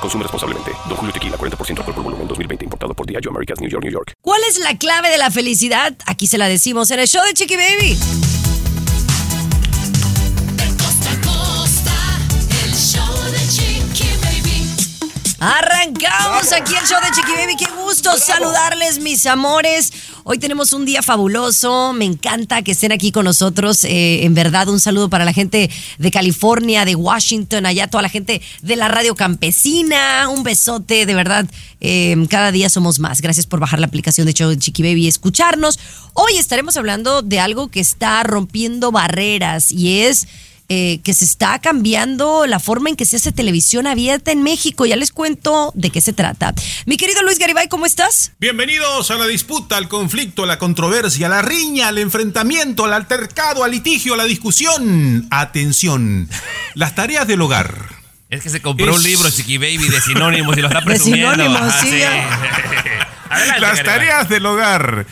Consume responsablemente. Don Julio Tequila, 40% alcohol por volumen, 2020. Importado por Diageo Americas, New York, New York. ¿Cuál es la clave de la felicidad? Aquí se la decimos en el show de Chiqui Baby. Costa a costa, el show de Chiqui Baby. Arrancamos aquí el show de Chiqui Baby. Qué gusto saludarles, mis amores. Hoy tenemos un día fabuloso. Me encanta que estén aquí con nosotros. Eh, en verdad, un saludo para la gente de California, de Washington, allá toda la gente de la radio campesina. Un besote, de verdad. eh, cada día somos más. Gracias por bajar la aplicación de show Chiqui Baby y escucharnos. Hoy estaremos hablando de algo que está rompiendo barreras y es eh, que se está cambiando la forma en que se hace televisión abierta en México. Ya les cuento de qué se trata. Mi querido Luis Garibay, ¿cómo estás? Bienvenidos a la disputa, al conflicto, a la controversia, a la riña, al enfrentamiento, al altercado, al litigio, a la discusión. Atención, las tareas del hogar. Es que se compró Es- un libro, Chiqui Baby, de sinónimos y lo está De presumiendo. sinónimos, Ajá, sí, Adelante, Las Garibay. tareas del hogar.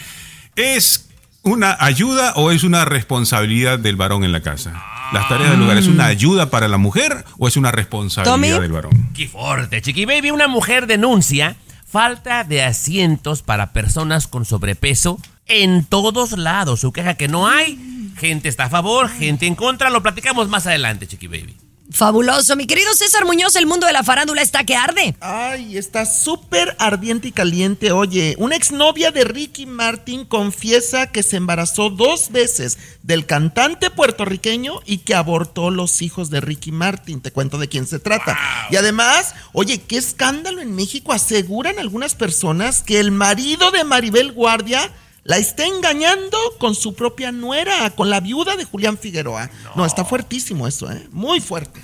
¿Es una ayuda o es una responsabilidad del varón en la casa? Las tareas del hogar, ¿es una ayuda para la mujer o es una responsabilidad Tommy. del varón? Qué fuerte, Chiqui Baby. Una mujer denuncia falta de asientos para personas con sobrepeso en todos lados. Su queja que no hay. Gente está a favor, gente en contra. Lo platicamos más adelante, Chiqui Baby. Fabuloso. Mi querido César Muñoz, el mundo de la farándula está que arde. Ay, está súper ardiente y caliente. Oye, una exnovia de Ricky Martin confiesa que se embarazó dos veces del cantante puertorriqueño y que abortó los hijos de Ricky Martin. Te cuento de quién se trata. Y además, oye, qué escándalo en México. Aseguran algunas personas que el marido de Maribel Guardia la está engañando con su propia nuera, con la viuda de Julián Figueroa. No, está fuertísimo eso, ¿eh? Muy fuerte.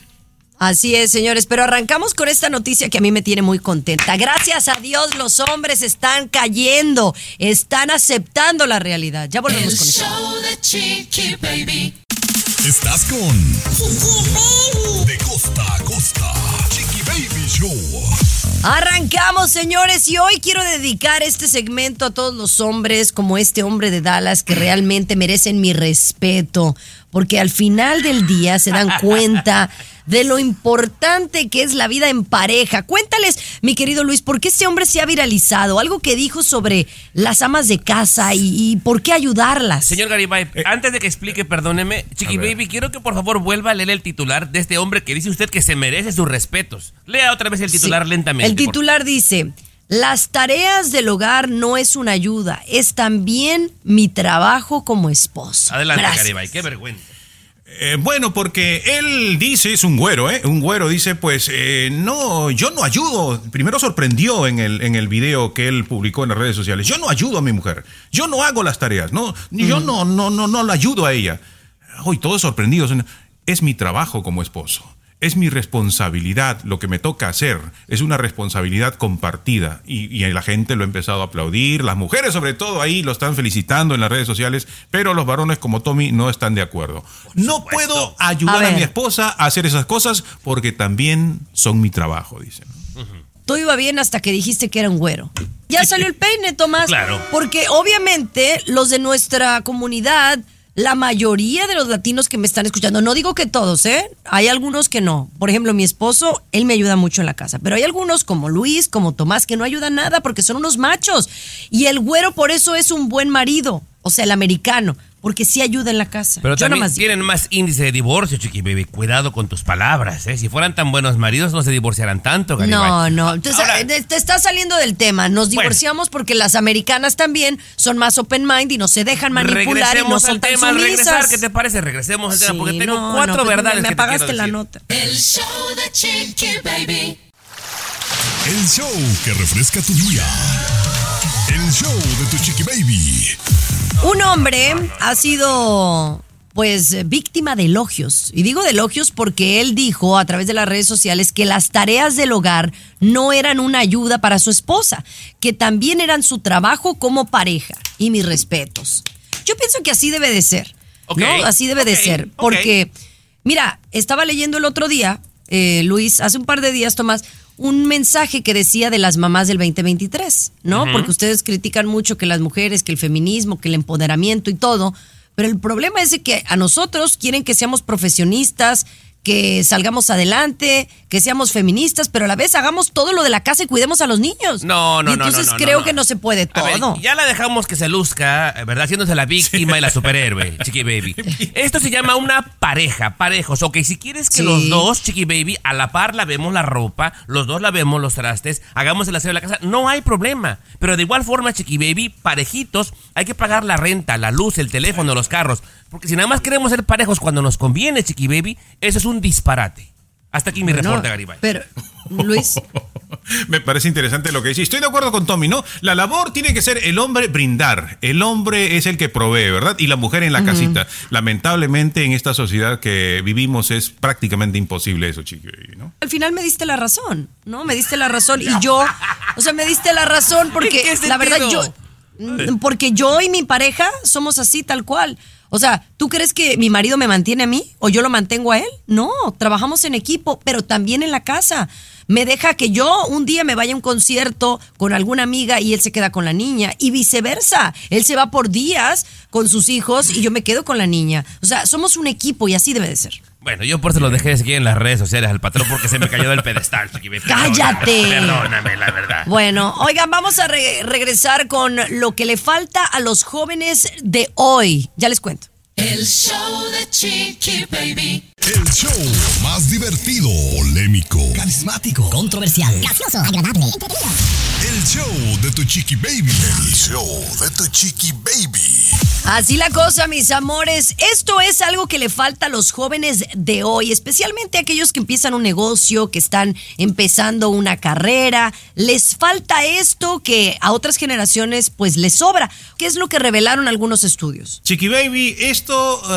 Así es, señores, pero arrancamos con esta noticia que a mí me tiene muy contenta. Gracias a Dios los hombres están cayendo, están aceptando la realidad. Ya volvemos El con eso. show de Chiqui Baby. Estás con De costa a costa. Chiqui Baby Show. Arrancamos, señores, y hoy quiero dedicar este segmento a todos los hombres como este hombre de Dallas que realmente merecen mi respeto, porque al final del día se dan cuenta de lo importante que es la vida en pareja. Cuéntales, mi querido Luis, ¿por qué este hombre se ha viralizado? Algo que dijo sobre las amas de casa y, y por qué ayudarlas. Señor Garibay, antes de que explique, perdóneme, Chiqui. Baby, quiero que por favor vuelva a leer el titular de este hombre que dice usted que se merece sus respetos. Lea otra vez el titular Sí. lentamente. El por titular dice, las tareas del hogar no es una ayuda, es también mi trabajo como esposo. Adelante. Garibay, qué vergüenza. Eh, bueno, porque él dice, es un güero, ¿eh? Un güero dice, pues, eh, no, yo no ayudo. Primero sorprendió en el, en el video que él publicó en las redes sociales. Yo no ayudo a mi mujer. Yo no hago las tareas. No, yo no, no, no, no la ayudo a ella. Hoy todos sorprendidos. Es mi trabajo como esposo. Es mi responsabilidad, lo que me toca hacer, es una responsabilidad compartida y, y la gente lo ha empezado a aplaudir, las mujeres sobre todo ahí lo están felicitando en las redes sociales, pero los varones como Tommy no están de acuerdo. No puedo ayudar A a, mi esposa a hacer esas cosas porque también son mi trabajo, dicen. Todo iba bien hasta que dijiste que era un güero. Ya salió el peine, Tomás. Claro. Porque obviamente los de nuestra comunidad, la mayoría de los latinos que me están escuchando, no digo que todos, ¿eh? Hay algunos que no. Por ejemplo, mi esposo, él me ayuda mucho en la casa. Pero hay algunos como Luis, como Tomás, que no ayudan nada porque son unos machos. Y el güero por eso es un buen marido. O sea, el americano. Porque sí ayuda en la casa. Pero Yo también nomás tienen más índice de divorcio, Chiqui Baby. Cuidado con tus palabras, ¿eh? Si fueran tan buenos maridos, no se divorciaran tanto, Garibay. No, no. Entonces, Ahora- eh, te está saliendo del tema. Nos Bueno. divorciamos porque las americanas también son más open mind y no se dejan manipular y no son al tan tema, regresar. ¿qué te parece? Regresemos al tema, porque tengo no, cuatro no, pues, verdades Me, me que te apagaste quiero la decir. nota. El show de Chiqui Baby. El show que refresca tu día. El show de tu Chiqui Baby. Un hombre ha sido pues víctima de elogios. Y digo de elogios porque él dijo a través de las redes sociales que las tareas del hogar no eran una ayuda para su esposa, que también eran su trabajo como pareja. Y mis respetos. Yo pienso que así debe de ser. ¿no? Así debe de ser. Porque, mira, estaba leyendo el otro día, eh, Luis, hace un par de días, Tomás, un mensaje que decía de las mamás del 2023, ¿no? Porque ustedes critican mucho que las mujeres, que el feminismo, que el empoderamiento y todo. Pero el problema es de que a nosotros quieren que seamos profesionistas, que salgamos adelante, que seamos feministas, pero a la vez hagamos todo lo de la casa y cuidemos a los niños. No, no, Y no, Entonces no, no, creo no. que no se puede ver, todo. ya la dejamos que se luzca, ¿verdad? Haciéndose la víctima y la superhéroe, Chiqui Baby. Esto se llama una pareja, parejos. Ok, si quieres que Sí. los dos, Chiqui Baby, a la par lavemos la ropa, los dos lavemos los trastes, hagamos el aseo de la casa, no hay problema. Pero de igual forma, Chiqui Baby, parejitos, hay que pagar la renta, la luz, el teléfono, los carros. Porque si nada más queremos ser parejos cuando nos conviene, Chiqui Baby, eso es un disparate. Hasta aquí mi Bueno, reporte, Garibay. Pero, Luis, Me parece interesante lo que dice. Estoy de acuerdo con Tommy, ¿no? La labor tiene que ser el hombre brindar. El hombre es el que provee, ¿verdad? Y la mujer en la casita. Lamentablemente en esta sociedad que vivimos es prácticamente imposible eso, chiqui, ¿no? al final me diste la razón, ¿no? Me diste la razón y yo, o sea, me diste la razón porque ¿En qué la verdad yo, porque yo y mi pareja somos así tal cual. O sea, ¿tú crees que mi marido me mantiene a mí o yo lo mantengo a él? No, trabajamos en equipo, pero también en la casa. Me deja que yo un día me vaya a un concierto con alguna amiga y él se queda con la niña y viceversa. Él se va por días con sus hijos y yo me quedo con la niña. O sea, somos un equipo y así debe de ser. Bueno, yo por eso lo dejé de seguir en las redes sociales al patrón porque se me cayó del pedestal. ¡Cállate! Perdóname, la verdad. Bueno, oigan, vamos a re- regresar con lo que le falta a los jóvenes de hoy. Ya les cuento. El show de Chiqui Baby. El show más divertido, polémico, carismático, controversial, gracioso, agradable, el show de tu chiqui baby. El show de tu chiqui baby. Así la cosa, mis amores. Esto es algo que le falta a los jóvenes de hoy, especialmente a aquellos que empiezan un negocio, que están empezando una carrera. Les falta esto que a otras generaciones pues les sobra. ¿Qué es lo que revelaron algunos estudios? Chiqui Baby, esto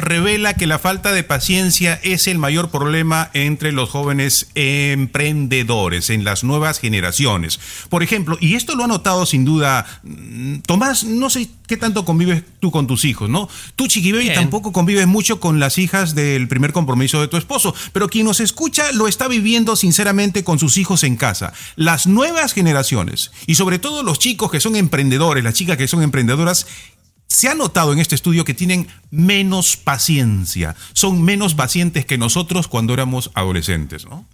revela que la falta de paciencia es el mayor problema entre los jóvenes emprendedores, en las nuevas generaciones. Por ejemplo, y esto lo ha notado sin duda, mm, Tomás, no sé qué tanto convives tú con tus hijos, ¿no? Tú, Chiqui Baby, Bien. tampoco convives mucho con las hijas del primer compromiso de tu esposo, pero quien nos escucha lo está viviendo sinceramente con sus hijos en casa. Las nuevas generaciones, y sobre todo los chicos que son emprendedores, las chicas que son emprendedoras, se ha notado en este estudio que tienen menos paciencia, son menos pacientes que nosotros cuando éramos adolescentes, ¿no?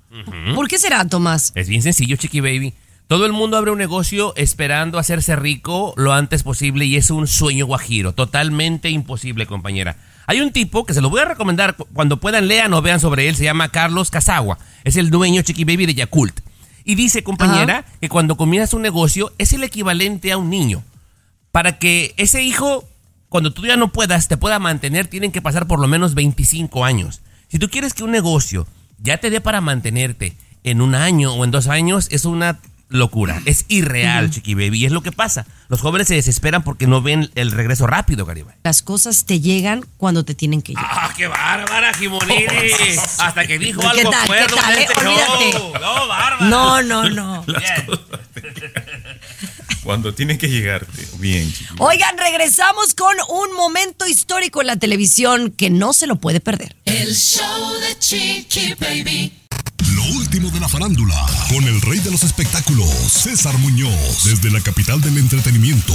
¿Por qué será, Tomás? Es bien sencillo, Chiqui Baby. Todo el mundo abre un negocio esperando hacerse rico lo antes posible y es un sueño guajiro, totalmente imposible, compañera. Hay un tipo que se lo voy a recomendar cu- cuando puedan lean o vean sobre él, se llama Carlos Casagua, es el dueño Chiqui Baby de Yakult. Y dice, compañera, que cuando comienzas un negocio es el equivalente a un niño. Para que ese hijo, cuando tú ya no puedas, te pueda mantener, tienen que pasar por lo menos 25 años. Si tú quieres que un negocio ya te dé para mantenerte en un año o en dos años, es una locura. Es irreal, Chiqui Baby. Y es lo que pasa. Los jóvenes se desesperan porque no ven el regreso rápido, Garibay. Las cosas te llegan cuando te tienen que llegar. ¡Ah, qué bárbara, Jimonini! Hasta que dijo ¿Qué algo tal, qué cuerdo tal, eh? este Olvídate. show. No, bárbara. No, no, no. Cuando tienen que llegarte. Bien. Oigan, regresamos con un momento histórico en la televisión que no se lo puede perder. El show de Chiqui Baby. Lo último de la farándula, con el rey de los espectáculos, César Muñoz, desde la capital del entretenimiento,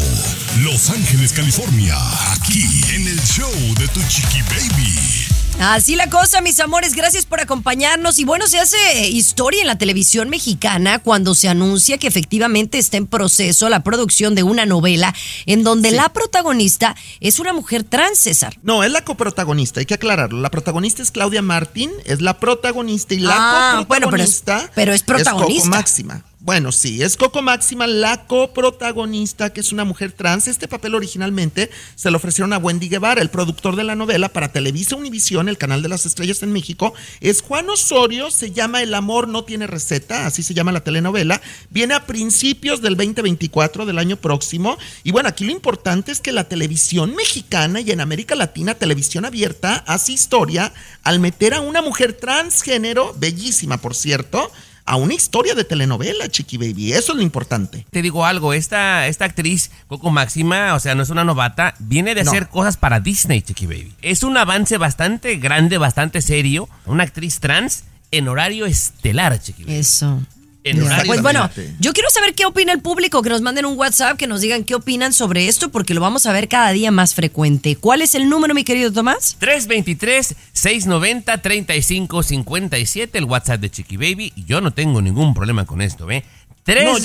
Los Ángeles, California, aquí en el show de tu chiqui baby. Así la cosa, mis amores, gracias por acompañarnos. Y bueno, se hace historia en la televisión mexicana cuando se anuncia que efectivamente está en proceso la producción de una novela en donde la protagonista es una mujer trans, César. No, es la coprotagonista, hay que aclararlo. La protagonista es Claudia Martín, es la protagonista y la Ah, bueno, pero es- coprotagonista pero es protagonista. Coco Máxima. Bueno, sí, es Coco Máxima la coprotagonista, que es una mujer trans. Este papel originalmente se lo ofrecieron a Wendy Guevara, el productor de la novela para Televisa Univisión, el canal de las estrellas en México. Es Juan Osorio, se llama El amor no tiene receta, así se llama la telenovela. Viene a principios del 2024 del año próximo. Y bueno, aquí lo importante es que la televisión mexicana y en América Latina, televisión abierta, hace historia al meter a una mujer transgénero, bellísima por cierto, a una historia de telenovela, Chiqui Baby. Eso es lo importante. Te digo algo, esta, esta actriz, Coco Máxima, o sea, no es una novata, viene de No. hacer cosas para Disney, Chiqui Baby. Es un avance bastante grande, bastante serio. Una actriz trans en horario estelar, Chiqui Baby. Eso. En horario Pues bueno, yo quiero saber qué opina el público, que nos manden un WhatsApp, que nos digan qué opinan sobre esto, porque lo vamos a ver cada día más frecuente. ¿Cuál es el número, mi querido Tomás? 323-690-3557, el WhatsApp de Chiqui Baby. Y yo no tengo ningún problema con esto, ¿eh? No,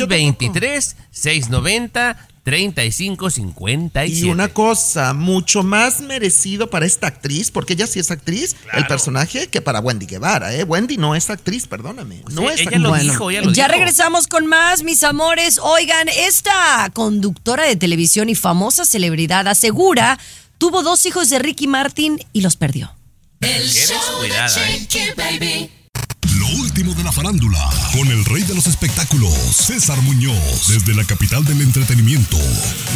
yo 323-690-3557. Y una cosa, mucho más merecido para esta actriz, porque ella sí es actriz, el personaje, que para Wendy Guevara, ¿eh? Wendy no es actriz, perdóname. No Sí, es ella lo actriz. dijo, ella lo Ya dijo. regresamos con más, mis amores. Oigan, esta conductora de televisión y famosa celebridad asegura tuvo dos hijos de Ricky Martin y los perdió. El show de. Chiqui Baby. Lo último de la farándula, con el rey de los espectáculos, César Muñoz, desde la capital del entretenimiento,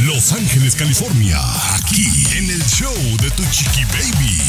Los Ángeles, California, aquí en el show de Tu Chiqui Baby.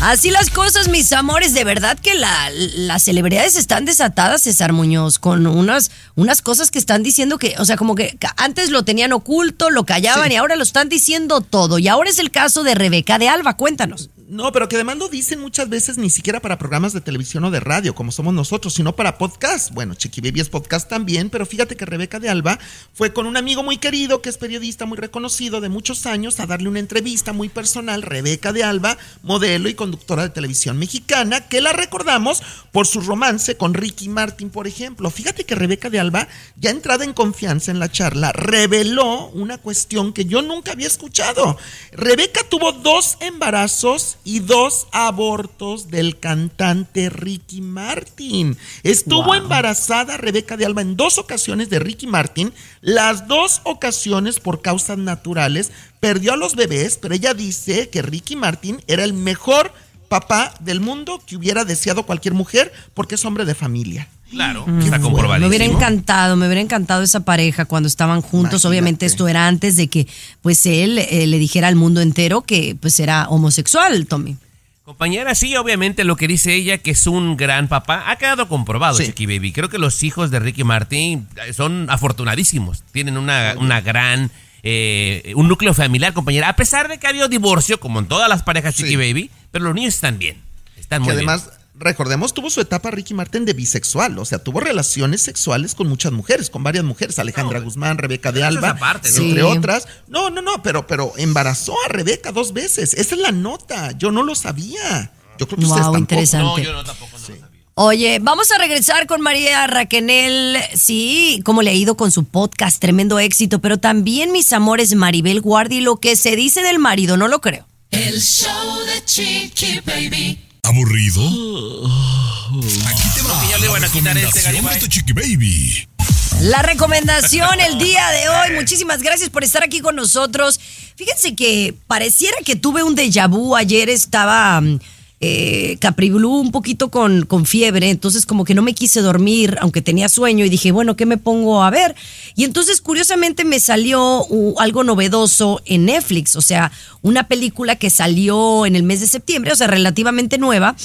Así las cosas, mis amores. De verdad que la- las celebridades están desatadas, César Muñoz, con unas, unas cosas que están diciendo que, o sea, como que antes lo tenían oculto, lo callaban Sí. y ahora lo están diciendo todo. Y ahora es el caso de Rebeca de Alba. Cuéntanos. No, pero que además lo dicen muchas veces ni siquiera para programas de televisión o de radio, como somos nosotros, sino para podcast. Bueno, Chiqui es podcast también, pero fíjate que Rebeca de Alba fue con un amigo muy querido, que es periodista muy reconocido de muchos años, a darle una entrevista muy personal. Rebeca de Alba, modelo y conductora de televisión mexicana, que la recordamos por su romance con Ricky Martin, por ejemplo. Fíjate que Rebeca de Alba, ya entrada en confianza en la charla, reveló una cuestión que yo nunca había escuchado. Rebeca tuvo dos embarazos y dos abortos del cantante Ricky Martin. Estuvo embarazada Rebeca de Alba en dos ocasiones de Ricky Martin, las dos ocasiones por causas naturales. Perdió a los bebés, pero ella dice que Ricky Martin era el mejor papá del mundo que hubiera deseado cualquier mujer porque es hombre de familia. Claro, Mm, está comprobadísimo. Me hubiera encantado, me hubiera encantado esa pareja cuando estaban juntos. Imagínate. Obviamente esto era antes de que pues él eh, le dijera al mundo entero que pues era homosexual, Tommy. Compañera, sí, obviamente lo que dice ella, que es un gran papá, ha quedado comprobado, Sí. Chiqui Baby. Creo que los hijos de Ricky Martin eh, son afortunadísimos. Tienen una, una gran. eh, un núcleo familiar, compañera. A pesar de que ha habido divorcio, como en todas las parejas Chiqui Sí. Baby, pero los niños están bien. Están que muy bien. Recordemos, tuvo su etapa Ricky Martin de bisexual, o sea, tuvo relaciones sexuales con muchas mujeres, con varias mujeres, Alejandra Guzmán, Rebeca de Alba, aparte, ¿no? entre Sí. otras. No, no, no, pero, pero embarazó a Rebeca dos veces. Esa es la nota. Yo no lo sabía. Yo creo que ustedes Wow, tampoco. interesante. No, yo no tampoco no lo sabía. Oye, vamos a regresar con María Raquenel. Sí, cómo le ha ido con su podcast, tremendo éxito, pero también mis amores Maribel Guardi, lo que se dice del marido, no lo creo. El show de Chiqui Baby. ¿Aburrido? Aquí te va que ya le la van a quitar este, recomendación de Garibay. Tu Chiqui Baby. La recomendación el día de hoy. Muchísimas gracias por estar aquí con nosotros. Fíjense que pareciera que tuve un déjà vu. Ayer estaba mm, eh, Capri Blue un poquito con, con fiebre, entonces como que no me quise dormir, aunque tenía sueño, y dije, bueno, ¿qué me pongo a ver? Y entonces curiosamente me salió uh, algo novedoso en Netflix, o sea, una película que salió en el mes de septiembre, o sea, relativamente nueva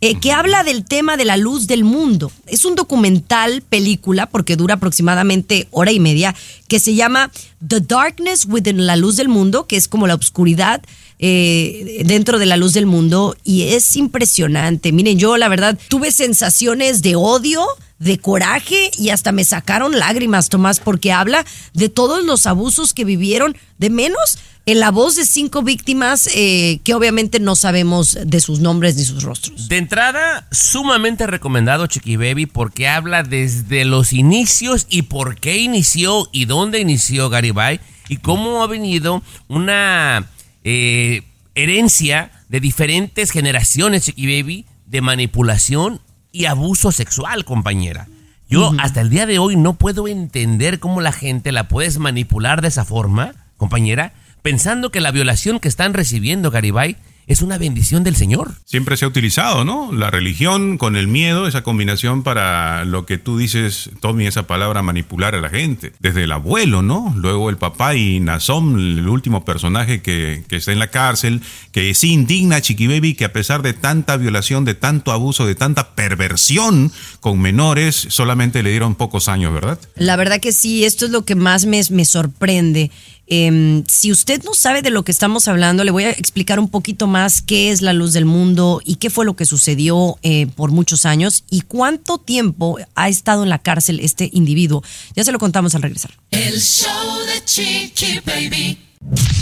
eh, que habla del tema de la luz del mundo. Es un documental, película, porque dura aproximadamente hora y media, que se llama The Darkness Within la Luz del Mundo, que es como la oscuridad eh, dentro de la luz del mundo, y es impresionante. Miren, yo la verdad tuve sensaciones de odio, de coraje y hasta me sacaron lágrimas, Tomás, porque habla de todos los abusos que vivieron, de menos en la voz de cinco víctimas eh, que obviamente no sabemos de sus nombres ni sus rostros. De entrada, sumamente recomendado Chiqui Baby porque habla desde los inicios y por qué inició y dónde inició Garibay y cómo ha venido una eh, herencia de diferentes generaciones Chiqui Baby de manipulación y abuso sexual, compañera. Yo hasta el día de hoy no puedo entender cómo la gente la puedes manipular de esa forma, compañera, pensando que la violación que están recibiendo, Garibay, es una bendición del Señor. Siempre se ha utilizado, ¿no? La religión con el miedo, esa combinación para lo que tú dices, Tommy, esa palabra manipular a la gente. Desde el abuelo, ¿no? Luego el papá y Nazón, el último personaje que, que está en la cárcel, que sí indigna a Chiqui Baby que a pesar de tanta violación, de tanto abuso, de tanta perversión con menores, solamente le dieron pocos años, ¿verdad? La verdad que sí, esto es lo que más me, me sorprende. Eh, si usted no sabe de lo que estamos hablando, le voy a explicar un poquito más qué es la luz del mundo y qué fue lo que sucedió eh, por muchos años y cuánto tiempo ha estado en la cárcel este individuo. Ya se lo contamos al regresar. El show de Chiqui Baby.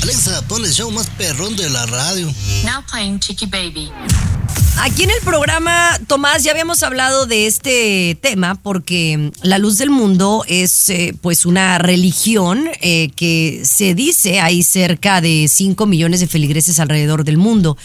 Alexa, pon el show más perrón de la radio. Now playing Chiqui Baby. Aquí en el programa, Tomás, ya habíamos hablado de este tema porque la luz del mundo es eh, pues una religión eh, que se dice hay cerca de 5 millones de feligreses alrededor del mundo.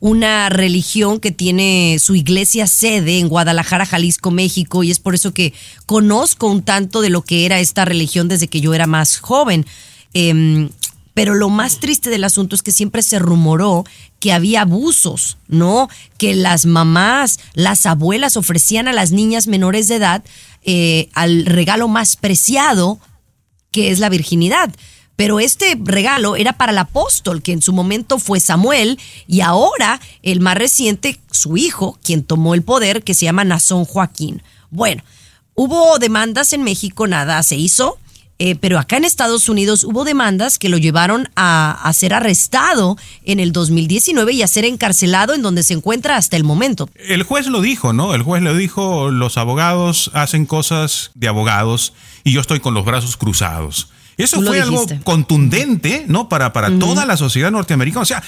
Una religión que tiene su iglesia sede en Guadalajara, Jalisco, México, y es por eso que conozco un tanto de lo que era esta religión desde que yo era más joven. Em, pero lo más triste del asunto es que siempre se rumoró que había abusos, ¿no? Que las mamás, las abuelas ofrecían a las niñas menores de edad eh, al regalo más preciado, que es la virginidad. Pero este regalo era para el apóstol, que en su momento fue Samuel, y ahora el más reciente, su hijo, quien tomó el poder, que se llama Nazón Joaquín. Bueno, hubo demandas en México, nada se hizo. Eh, pero acá en Estados Unidos hubo demandas que lo llevaron a, a ser arrestado en el 2019 y a ser encarcelado en donde se encuentra hasta el momento. El juez lo dijo, ¿no? El juez lo dijo, los abogados hacen cosas de abogados y yo estoy con los brazos cruzados. Eso Tú fue algo contundente, ¿no? Para, para toda la sociedad norteamericana. O sea,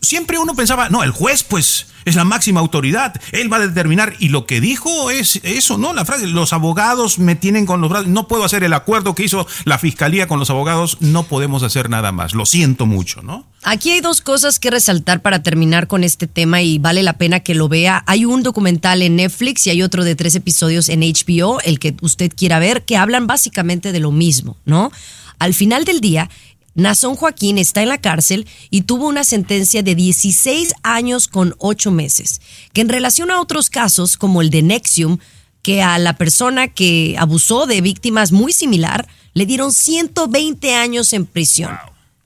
siempre uno pensaba, no, el juez, pues, es la máxima autoridad. Él va a determinar. Y lo que dijo es eso, ¿no? La frase, los abogados me tienen con los brazos. No puedo hacer el acuerdo que hizo la fiscalía con los abogados. No podemos hacer nada más. Lo siento mucho, ¿no? Aquí hay dos cosas que resaltar para terminar con este tema y vale la pena que lo vea. Hay un documental en Netflix y hay otro de tres episodios en HBO, el que usted quiera ver, que hablan básicamente de lo mismo, ¿no? Al final del día, Nazón Joaquín está en la cárcel y tuvo una sentencia de 16 años con 8 meses, que en relación a otros casos como el de Nexium, que a la persona que abusó de víctimas muy similar, le dieron 120 años en prisión.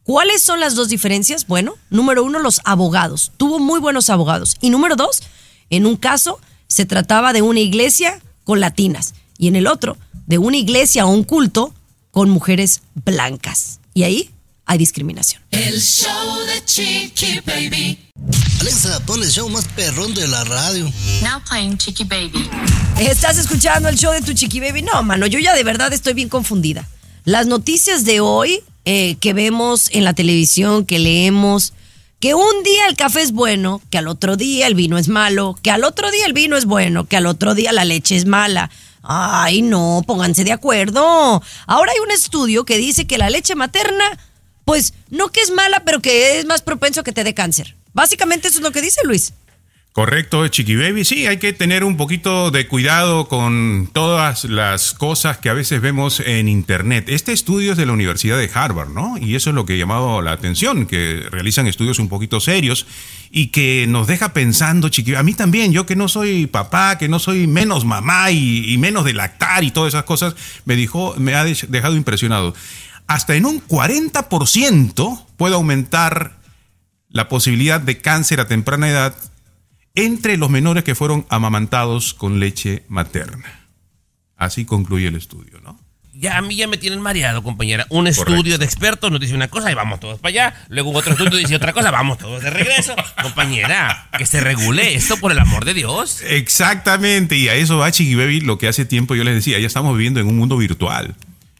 ¿Cuáles son las dos diferencias? Bueno, número uno, los abogados. Tuvo muy buenos abogados. Y número dos, en un caso se trataba de una iglesia con latinas y en el otro de una iglesia o un culto con mujeres blancas. Y ahí hay discriminación. El show de Chiqui Baby. Alexa, pon el show más perrón de la radio. Now playing Chiqui Baby. ¿Estás escuchando el show de tu chiqui baby? No, mano, yo ya de verdad estoy bien confundida. Las noticias de hoy eh, que vemos en la televisión, que leemos, que un día el café es bueno, que al otro día el vino es malo, que al otro día el vino es bueno, que al otro día la leche es mala. Ay, no, pónganse de acuerdo. Ahora hay un estudio que dice que la leche materna, pues no que es mala, pero que es más propenso a que te dé cáncer. Básicamente eso es lo que dice Luis. Correcto, Chiqui Baby. Sí, hay que tener un poquito de cuidado con todas las cosas que a veces vemos en Internet. Este estudio es de la Universidad de Harvard, ¿no? Y eso es lo que ha llamado la atención, que realizan estudios un poquito serios y que nos deja pensando, Chiqui. A mí también, yo que no soy papá, que no soy menos mamá y, menos de lactar y todas esas cosas, me, dijo, me ha dej- dejado impresionado. Hasta en un 40% puede aumentar la posibilidad de cáncer a temprana edad entre los menores que fueron amamantados con leche materna. Así concluye el estudio, ¿no? Ya a mí ya me tienen mareado, compañera. Un estudio de expertos nos dice una cosa y vamos todos para allá. Luego otro estudio dice otra cosa, vamos todos de regreso. Compañera, que se regule esto por el amor de Dios. Exactamente, y a eso va Chiqui Baby, lo que hace tiempo yo les decía, ya estamos viviendo en un mundo virtual.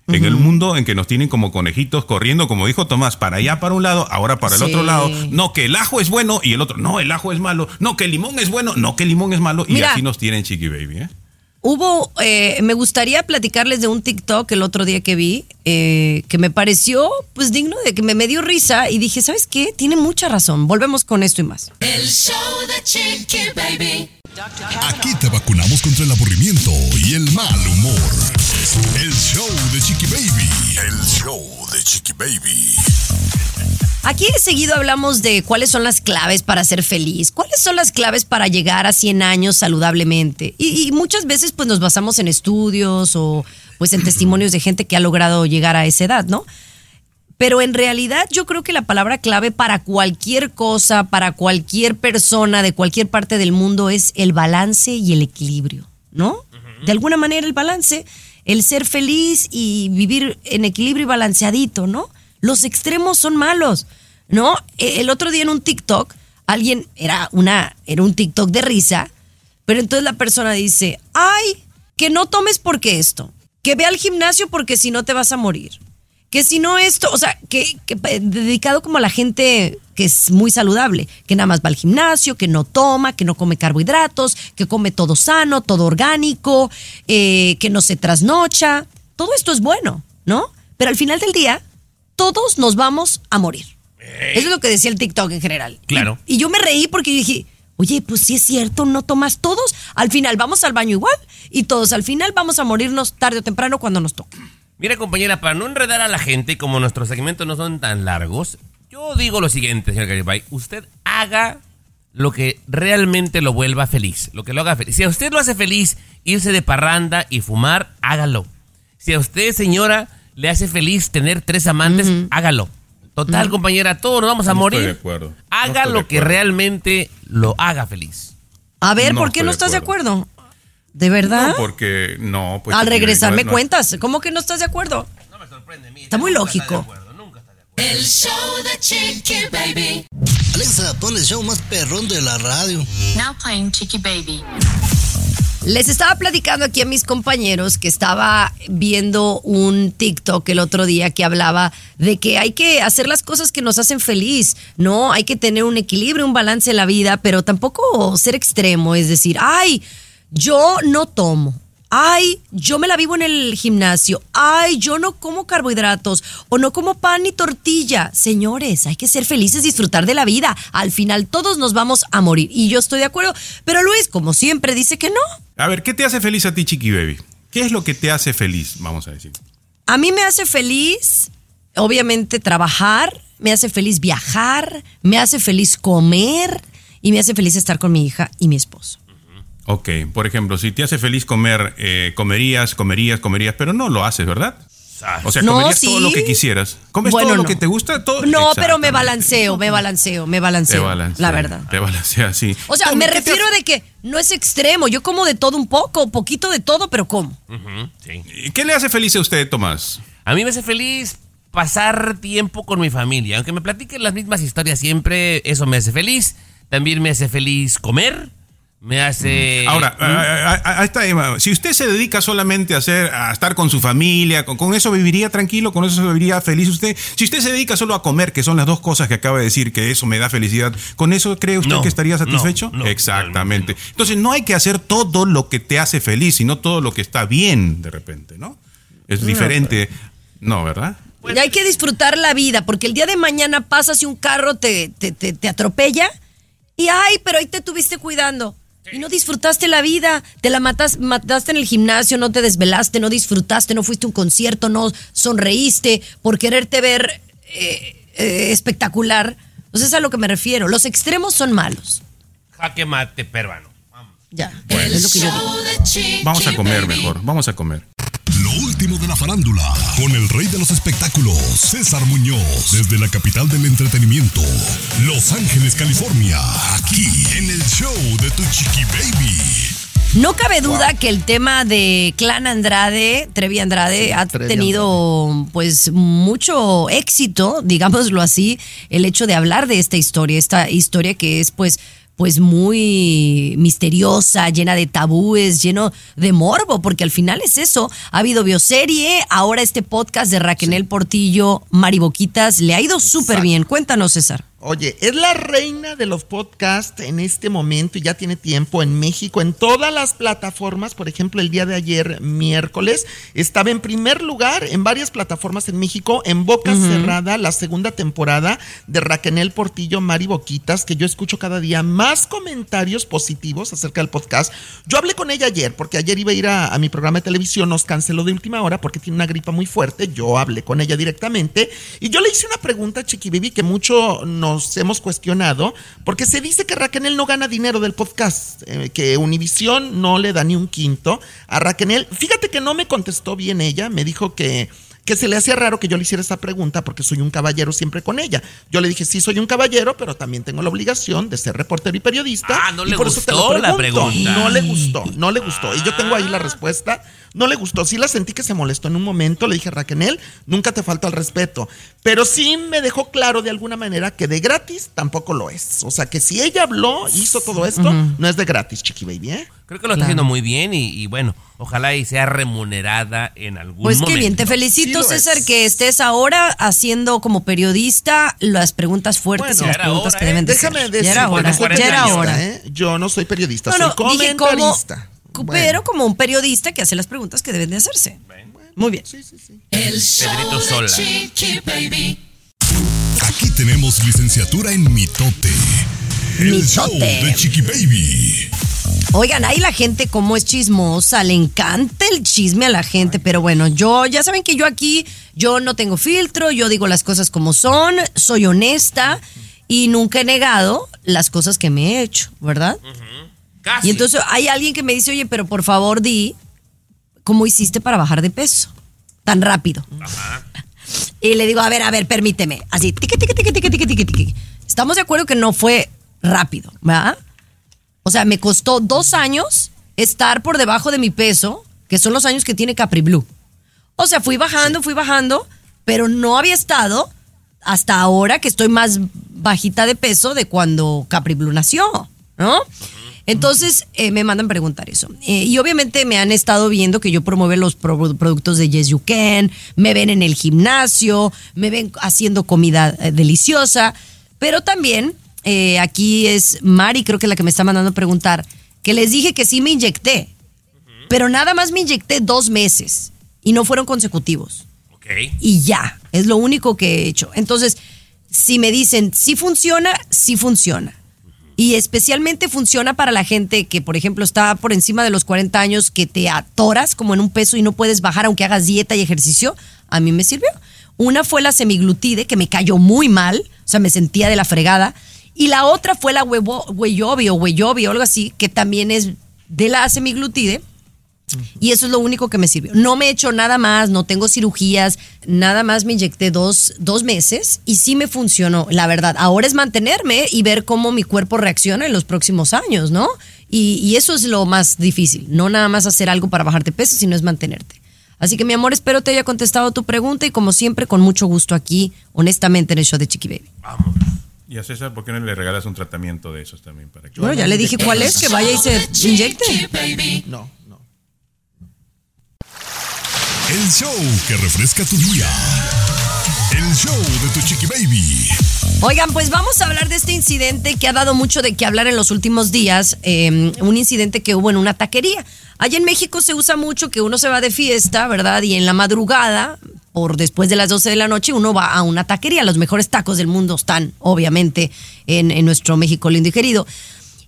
En el mundo en que nos tienen como conejitos corriendo, como dijo Tomás, para allá para un lado, ahora para el Sí. otro lado. No, que el ajo es bueno y el otro, no, el ajo es malo. No, que el limón es bueno, no, que el limón es malo. Y así nos tienen Chiqui Baby, ¿eh? hubo, eh, me gustaría platicarles de un TikTok el otro día que vi, eh, que me pareció pues digno de que me, me dio risa y dije, ¿sabes qué? Tiene mucha razón. Volvemos con esto y más. El show de Chiqui Baby. Aquí te vacunamos contra el aburrimiento y el mal humor. El show de Chiqui Baby. El show de Chiqui Baby. Aquí de seguido hablamos de cuáles son las claves para ser feliz, cuáles son las claves para llegar a 100 años saludablemente. Y, y muchas veces pues nos basamos en estudios o pues en testimonios de gente que ha logrado llegar a esa edad, ¿no? Pero en realidad yo creo que la palabra clave para cualquier cosa, para cualquier persona de cualquier parte del mundo es el balance y el equilibrio, ¿no? De alguna manera el balance, el ser feliz y vivir en equilibrio y balanceadito, ¿no? Los extremos son malos, ¿no? E- El otro día en un TikTok, alguien era una era un TikTok de risa, pero entonces la persona dice, "Ay, que no tomes porque esto, que ve al gimnasio porque si no te vas a morir." que si no esto, o sea, que, que dedicado como a la gente que es muy saludable, que nada más va al gimnasio, que no toma, que no come carbohidratos, que come todo sano, todo orgánico, eh, que no se trasnocha. Todo esto es bueno, ¿no? Pero al final del día, todos nos vamos a morir. Eso es lo que decía el TikTok en general. Claro. Y, y yo me reí porque dije, oye, pues sí es cierto, no tomas todos. Al final vamos al baño igual y todos al final vamos a morirnos tarde o temprano cuando nos toque. Mira, compañera, para no enredar a la gente, y como nuestros segmentos no son tan largos, yo digo lo siguiente, señor Garibay. Usted haga lo que realmente lo vuelva feliz. Lo que lo haga feliz. Si a usted lo hace feliz irse de parranda y fumar, hágalo. Si a usted, señora, le hace feliz tener tres amantes, hágalo. Total, compañera, todos nos vamos a No morir. estoy de acuerdo. No Haga de lo que realmente lo haga feliz. A ver, No ¿por qué no estás de acuerdo. acuerdo? ¿De verdad? No, porque no. Pues, Al regresar me no- cuentas. ¿Cómo que no estás de acuerdo? Está muy lógico. El show de Chiqui Baby. Alexa, pon el show más perrón de la radio. Now playing Chiqui Baby. Les estaba platicando aquí a mis compañeros que estaba viendo un TikTok el otro día que hablaba de que hay que hacer las cosas que nos hacen feliz, ¿no? Hay que tener un equilibrio, un balance en la vida, pero tampoco ser extremo, es decir, ay, yo no tomo. Ay, yo me la vivo en el gimnasio. Ay, yo no como carbohidratos o no como pan ni tortilla. Señores, hay que ser felices, disfrutar de la vida. Al final todos nos vamos a morir. Y yo estoy de acuerdo. Pero Luis, como siempre, dice que no. A ver, ¿qué te hace feliz a ti, Chiqui Baby? ¿Qué es lo que te hace feliz? Vamos a decir. A mí me hace feliz, obviamente, trabajar, me hace feliz viajar, me hace feliz comer y me hace feliz estar con mi hija y mi esposo. Ok, por ejemplo, si te hace feliz comer, eh, comerías, comerías, comerías, pero no lo haces, ¿verdad? O sea, No, comerías sí. todo lo que quisieras. ¿Comes Bueno, todo lo que te gusta? Todo. No, pero me balanceo, me balanceo, me Te balanceo. balancea. La verdad. Te balancea, sí. O sea, ¿Cómo- me te refiero hace- de que no es extremo. Yo como de todo un poco, poquito de todo, pero como. sí. ¿Y ¿Qué le hace feliz a usted, Tomás? A mí me hace feliz pasar tiempo con mi familia. Aunque me platiquen las mismas historias siempre, eso me hace feliz. También me hace feliz comer. Me hace... Ahora, Mm. a- a- a- a esta, Emma, si usted se dedica solamente a hacer, a estar con su familia, con, con eso viviría tranquilo, con eso viviría feliz usted. Si usted se dedica solo a comer, que son las dos cosas que acaba de decir, que eso me da felicidad, ¿con eso cree usted No, que estaría no, satisfecho? no, Exactamente. Entonces no hay que hacer todo lo que te hace feliz, sino todo lo que está bien de repente, ¿no? Es diferente. No, ¿verdad? Y hay que disfrutar la vida, porque el día de mañana pasas y un carro te, te, te- te atropella y ay, pero ahí te tuviste cuidando. Y no disfrutaste la vida, te la matas, mataste en el gimnasio, no te desvelaste, no disfrutaste, no fuiste a un concierto, no sonreíste por quererte ver eh, eh, espectacular. Sea, es a lo que me refiero. Los extremos son malos. Jaque mate peruano. Ya, es lo que yo digo. Vamos a comer mejor, vamos a comer. Lo último de la farándula, con el rey de los espectáculos, César Muñoz, desde la capital del entretenimiento, Los Ángeles, California, aquí en el show de Tu Chiqui Baby. No cabe duda que el tema de Clan Andrade, Trevi Andrade, ha Trevi tenido pues mucho éxito, digámoslo así, el hecho de hablar de esta historia, esta historia que es pues pues muy misteriosa, llena de tabúes, lleno de morbo, porque al final es eso. Ha habido bioserie, ahora este podcast de Raquel Portillo, Mariboquitas, le ha ido súper bien. Cuéntanos, César. Oye, es la reina de los podcasts en este momento y ya tiene tiempo en México, en todas las plataformas. Por ejemplo, el día de ayer, miércoles, estaba en primer lugar en varias plataformas en México, en Boca Cerrada, la segunda temporada de Raquel Portillo, Mari Boquitas, que yo escucho cada día más comentarios positivos acerca del podcast. Yo hablé con ella ayer, porque ayer iba a ir a, a mi programa de televisión, nos canceló de última hora porque tiene una gripa muy fuerte. Yo hablé con ella directamente y yo le hice una pregunta, Chiqui Baby, que mucho nos hemos cuestionado, porque se dice que Raquel no gana dinero del podcast, eh, que Univisión no le da ni un quinto a Raquel. Fíjate que no me contestó bien ella, me dijo que que se le hacía raro que yo le hiciera esta pregunta porque soy un caballero siempre con ella. Yo le dije, sí, soy un caballero, pero también tengo la obligación de ser reportero y periodista. Ah, no y le eso te gustó la pregunta. No le gustó, no le gustó. Y yo tengo ahí la respuesta. No le gustó. Sí la sentí que se molestó en un momento. Le dije, Raquel, nunca te falta el respeto. Pero sí me dejó claro de alguna manera que de gratis tampoco lo es. O sea, que si ella habló, hizo todo esto, no es de gratis, chiqui baby, ¿eh? Creo que lo está haciendo muy bien y, y bueno, ojalá y sea remunerada en algún Pues momento. qué bien, te felicito, Sí lo es. César, que estés ahora haciendo como periodista las preguntas fuertes Bueno, y las preguntas hora, que ¿eh? deben de Déjame ser. decir, ya era hora, soy ya era periodista, hora. ¿eh? Yo no soy periodista, No, soy no, dije como, comentarista. Bueno. pero como un periodista que hace las preguntas que deben de hacerse. Muy bien. Sí, sí, sí. El show Pedrito de Sola. Chiqui Baby. Aquí tenemos licenciatura en mitote. El Mitote. show de Chiqui Baby. Oigan, ahí la gente como es chismosa, le encanta el chisme a la gente, pero bueno, yo, ya saben que yo aquí, yo no tengo filtro, yo digo las cosas como son, soy honesta y nunca he negado las cosas que me he hecho, ¿verdad? Casi. Y entonces hay alguien que me dice, oye, pero por favor di, ¿cómo hiciste para bajar de peso? Tan rápido. Y le digo, a ver, a ver, permíteme. Así, tiqui, tiqui, tiqui, tiqui, tiqui, tiqui, tiqui. Estamos de acuerdo que no fue rápido, ¿verdad? O sea, me costó dos años estar por debajo de mi peso, que son los años que tiene Capri Blue. O sea, fui bajando, fui bajando, pero no había estado hasta ahora que estoy más bajita de peso de cuando Capri Blue nació, ¿no? Entonces eh, me mandan preguntar eso. Eh, y obviamente me han estado viendo que yo promuevo los pro- productos de Yes You Can, me ven en el gimnasio, me ven haciendo comida eh, deliciosa, pero también eh, aquí es Mari, creo que la que me está mandando preguntar, que les dije que sí me inyecté, pero nada más me inyecté dos meses y no fueron consecutivos y ya, es lo único que he hecho. Entonces, si me dicen, sí funciona, sí funciona. Y especialmente funciona para la gente que, por ejemplo, está por encima de los 40 años, que te atoras como en un peso y no puedes bajar aunque hagas dieta y ejercicio. A mí me sirvió. Una fue la semiglutide, que me cayó muy mal, o sea, me sentía de la fregada. Y la otra fue la huevo, o hueyobi o algo así, que también es de la semiglutide. Y eso es lo único que me sirvió. No me he hecho nada más, no tengo cirugías, nada más me inyecté dos, dos meses y sí me funcionó, la verdad. Ahora es mantenerme y ver cómo mi cuerpo reacciona en los próximos años, ¿no? Y, y eso es lo más difícil, no nada más hacer algo para bajarte peso, sino es mantenerte. Así que mi amor, espero te haya contestado tu pregunta y como siempre, con mucho gusto aquí, honestamente, en el show de Chiqui Baby. Y a César, ¿por qué no le regalas un tratamiento de esos también para que... Bueno, ya le dije cuál es, que vaya y se inyecte. No. El show que refresca tu día. El show de tu Chiqui Baby. Oigan, pues vamos a hablar de este incidente que ha dado mucho de qué hablar en los últimos días. eh, un incidente que hubo en una taquería. Allá en México se usa mucho que uno se va de fiesta, ¿verdad? Y en la madrugada, por después de las 12 de la noche, uno va a una taquería. Los mejores tacos del mundo están, obviamente, en, nuestro México lindo y.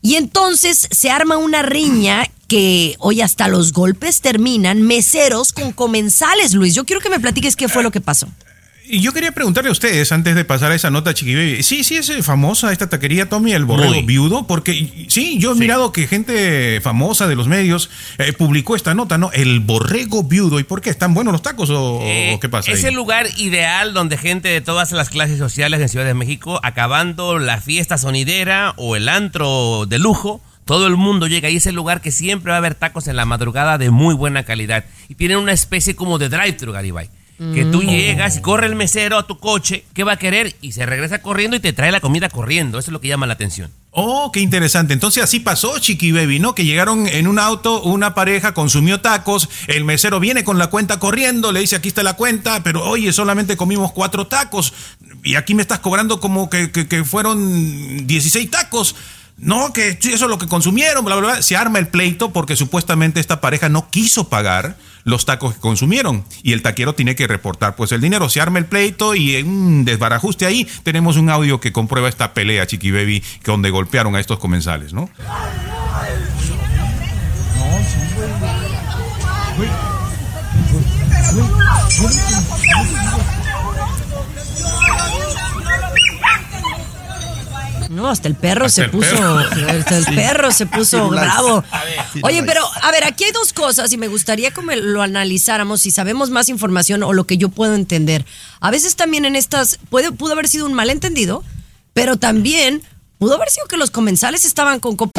Y entonces se arma una riña que hoy hasta los golpes terminan meseros con comensales, Luis. Yo quiero que me platiques qué fue lo que pasó. Y yo quería preguntarle a ustedes, antes de pasar a esa nota, Chiqui sí, sí es eh, famosa esta taquería, Tommy, el borrego Muy. viudo, porque sí, yo he mirado que gente famosa de los medios eh, publicó esta nota, ¿no? El borrego viudo. ¿Y por qué? ¿Están buenos los tacos o, Eh, o qué pasa? Es ahí? el lugar ideal donde gente de todas las clases sociales en Ciudad de México, acabando la fiesta sonidera o el antro de lujo, todo el mundo llega y es el lugar que siempre va a haber tacos en la madrugada de muy buena calidad. Y tienen una especie como de drive-thru, Garibay. Que tú llegas y corre el mesero a tu coche, ¿qué va a querer? Y se regresa corriendo y te trae la comida corriendo. Eso es lo que llama la atención. Oh, qué interesante. Entonces así pasó, Chiqui Baby, ¿no? Que llegaron en un auto, una pareja consumió tacos, el mesero viene con la cuenta corriendo, le dice aquí está la cuenta, pero oye, solamente comimos cuatro tacos y aquí me estás cobrando como que, que- que fueron 16 tacos. No, que eso es lo que consumieron, bla, bla, bla. Se arma el pleito porque supuestamente esta pareja no quiso pagar los tacos que consumieron y el taquero tiene que reportar pues el dinero. Se arma el pleito y en un desbarajuste ahí tenemos un audio que comprueba esta pelea, Chiqui Baby, que donde golpearon a estos comensales, ¿no? No, hasta el perro Hasta se el puso, perro. hasta el Sí. perro se puso Firulais. bravo. Oye, pero a ver, aquí hay dos cosas y me gustaría que me lo analizáramos si sabemos más información o lo que yo puedo entender. A veces también en estas puede pudo haber sido un malentendido, pero también pudo haber sido que los comensales estaban con copa.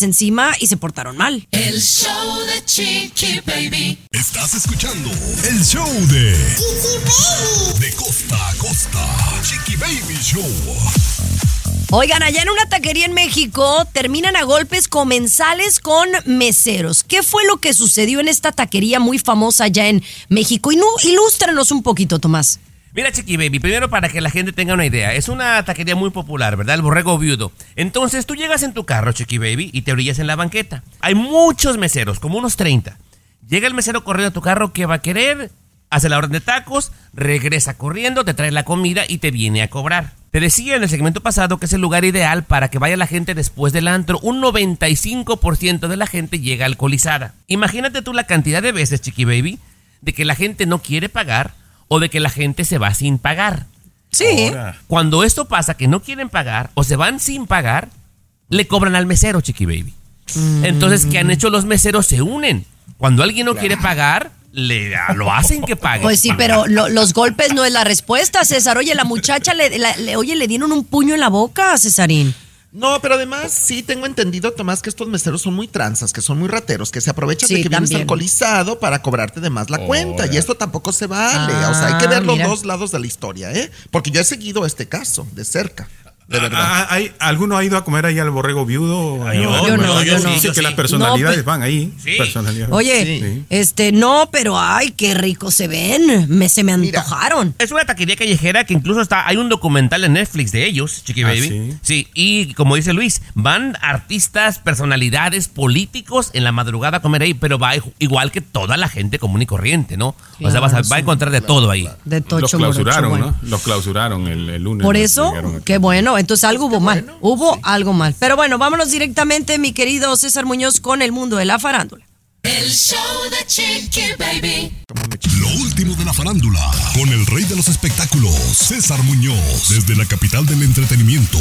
encima y se portaron mal. El show de Chiqui Baby. Estás escuchando el show de De costa a costa. Chiqui Baby Show. Oigan, allá en una taquería en México terminan a golpes comensales con meseros. ¿Qué fue lo que sucedió en esta taquería muy famosa allá en México? Y no, ilústranos un poquito, Tomás. Mira, Chiqui Baby, primero para que la gente tenga una idea. Es una taquería muy popular, ¿verdad? El borrego viudo. Entonces tú llegas en tu carro, Chiqui Baby, y te orillas en la banqueta. Hay muchos meseros, como unos 30. Llega el mesero corriendo a tu carro, ¿qué va a querer? Hace la orden de tacos, regresa corriendo, te trae la comida y te viene a cobrar. Te decía en el segmento pasado que es el lugar ideal para que vaya la gente después del antro. Un 95% de la gente llega alcoholizada. Imagínate tú la cantidad de veces, Chiqui Baby, de que la gente no quiere pagar o de que la gente se va sin pagar. Sí. Cuando esto pasa, que no quieren pagar o se van sin pagar, le cobran al mesero, Chiqui Baby. Entonces, ¿qué han hecho los meseros? Se unen. Cuando alguien no quiere pagar, le, lo hacen que pague. Pues sí, pero lo- los golpes no es la respuesta, César. Oye, la muchacha le, la- le- oye, le dieron un puño en la boca, Cesarín. No, pero además sí tengo entendido, Tomás, que estos meseros son muy tranzas, que son muy rateros, que se aprovechan Sí, de que vienes alcoholizado para cobrarte de más la cuenta. Y esto tampoco se vale. o sea, hay que Ah, ver los mira. dos lados de la historia, ¿eh? Porque yo he seguido este caso de cerca. De verdad. Ah, ¿hay, ¿Alguno ha ido a comer ahí al borrego viudo? yo Yo no, yo no. Dice Yo que sí. las personalidades No, pe- van ahí. Sí. Personalidades. Oye, Sí. este, no, pero ay, qué rico se ven. Me, se me Mira. antojaron. Es una taquería callejera que incluso está, hay un documental en Netflix de ellos, Chiqui ¿Ah, Baby. sí? y como dice Luis, van artistas, personalidades, políticos en la madrugada a comer ahí, pero va igual que toda la gente común y corriente, ¿no? o sea, vas a, va a encontrar de todo ahí. De Los tocho clausuraron, morocho, bueno. ¿no? Los clausuraron el, el lunes. Por ¿no? eso, qué bueno. Entonces algo hubo mal. Hubo algo mal. Pero bueno, vámonos directamente, mi querido César Muñoz, con el mundo de la farándula. El show de Chiqui Baby. Lo último de la farándula, con el rey de los espectáculos, César Muñoz, desde la capital del entretenimiento,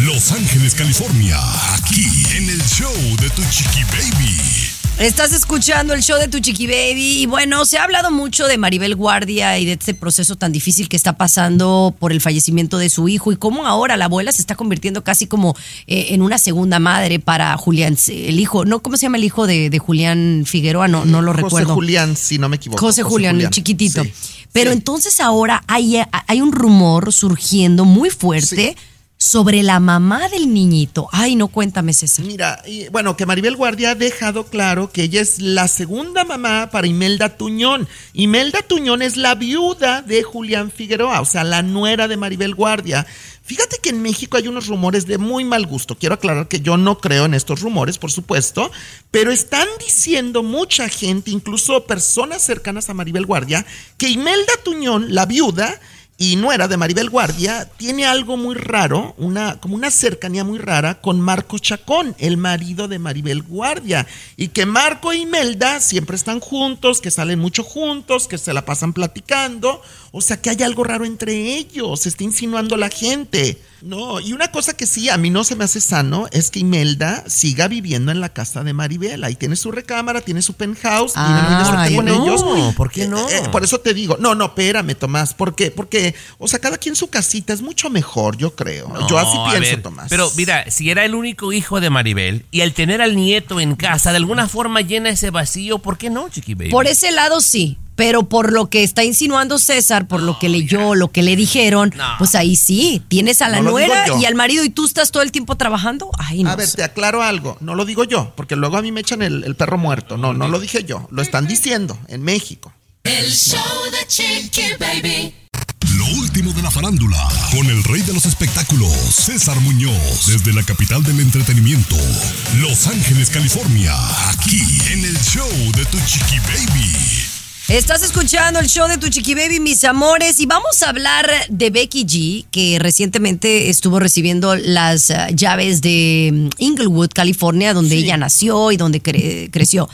Los Ángeles, California, aquí en el show de Tu Chiqui Baby. Estás escuchando el show de Tu Chiqui Baby y bueno, se ha hablado mucho de Maribel Guardia y de este proceso tan difícil que está pasando por el fallecimiento de su hijo y cómo ahora la abuela se está convirtiendo casi como eh, en una segunda madre para Julián, el hijo, no, ¿cómo se llama el hijo de, de Julián Figueroa? No, no lo José recuerdo. Julián, si no me equivoco. José Julián, el chiquitito. Sí. Pero Sí. entonces ahora hay, hay un rumor surgiendo muy fuerte sobre la mamá del niñito. Ay, no cuéntame, César. Mira, bueno, que Maribel Guardia ha dejado claro que ella es la segunda mamá para Imelda Tuñón. Imelda Tuñón es la viuda de Julián Figueroa, o sea, la nuera de Maribel Guardia. Fíjate que en México hay unos rumores de muy mal gusto. Quiero aclarar que yo no creo en estos rumores, por supuesto, pero están diciendo mucha gente, incluso personas cercanas a Maribel Guardia, que Imelda Tuñón, la viuda, y nuera de Maribel Guardia, tiene algo muy raro, una, como una cercanía muy rara con Marco Chacón, el marido de Maribel Guardia. Y que Marco y Imelda siempre están juntos, que salen mucho juntos, que se la pasan platicando. O sea, que hay algo raro entre ellos, se está insinuando la gente. No, y una cosa que sí, a mí no se me hace sano es que Imelda siga viviendo en la casa de Maribel. Ahí tiene su recámara, tiene su penthouse, y con no, ellos. ¿por qué no? Eh, eh, por eso te digo, no, no, espérame, Tomás, ¿por qué? Porque, o sea, cada quien su casita es mucho mejor, yo creo. yo así No, pienso, ver, Tomás. Pero mira, si era el único hijo de Maribel y al tener al nieto en casa, de alguna forma llena ese vacío, ¿por qué no, Chiqui Baby? Por ese lado sí, pero por lo que está insinuando César, por lo que leyó, lo que le dijeron, No. pues ahí sí, tienes a la No nuera y al marido y tú estás todo el tiempo trabajando. Ay, no a ver, sé. te aclaro algo, no lo digo yo, porque luego a mí me echan el, el perro muerto. No, no lo dije yo, lo están diciendo en México. El show de Chiqui Baby. Lo último de la farándula, con el rey de los espectáculos, César Muñoz, desde la capital del entretenimiento, Los Ángeles, California, aquí en el show de Tu Chiqui Baby. Estás escuchando el show de Tu Chiqui Baby, mis amores, y vamos a hablar de Becky G, que recientemente estuvo recibiendo las ah, llaves de mm, Inglewood, California, donde ella nació y donde cre- creció.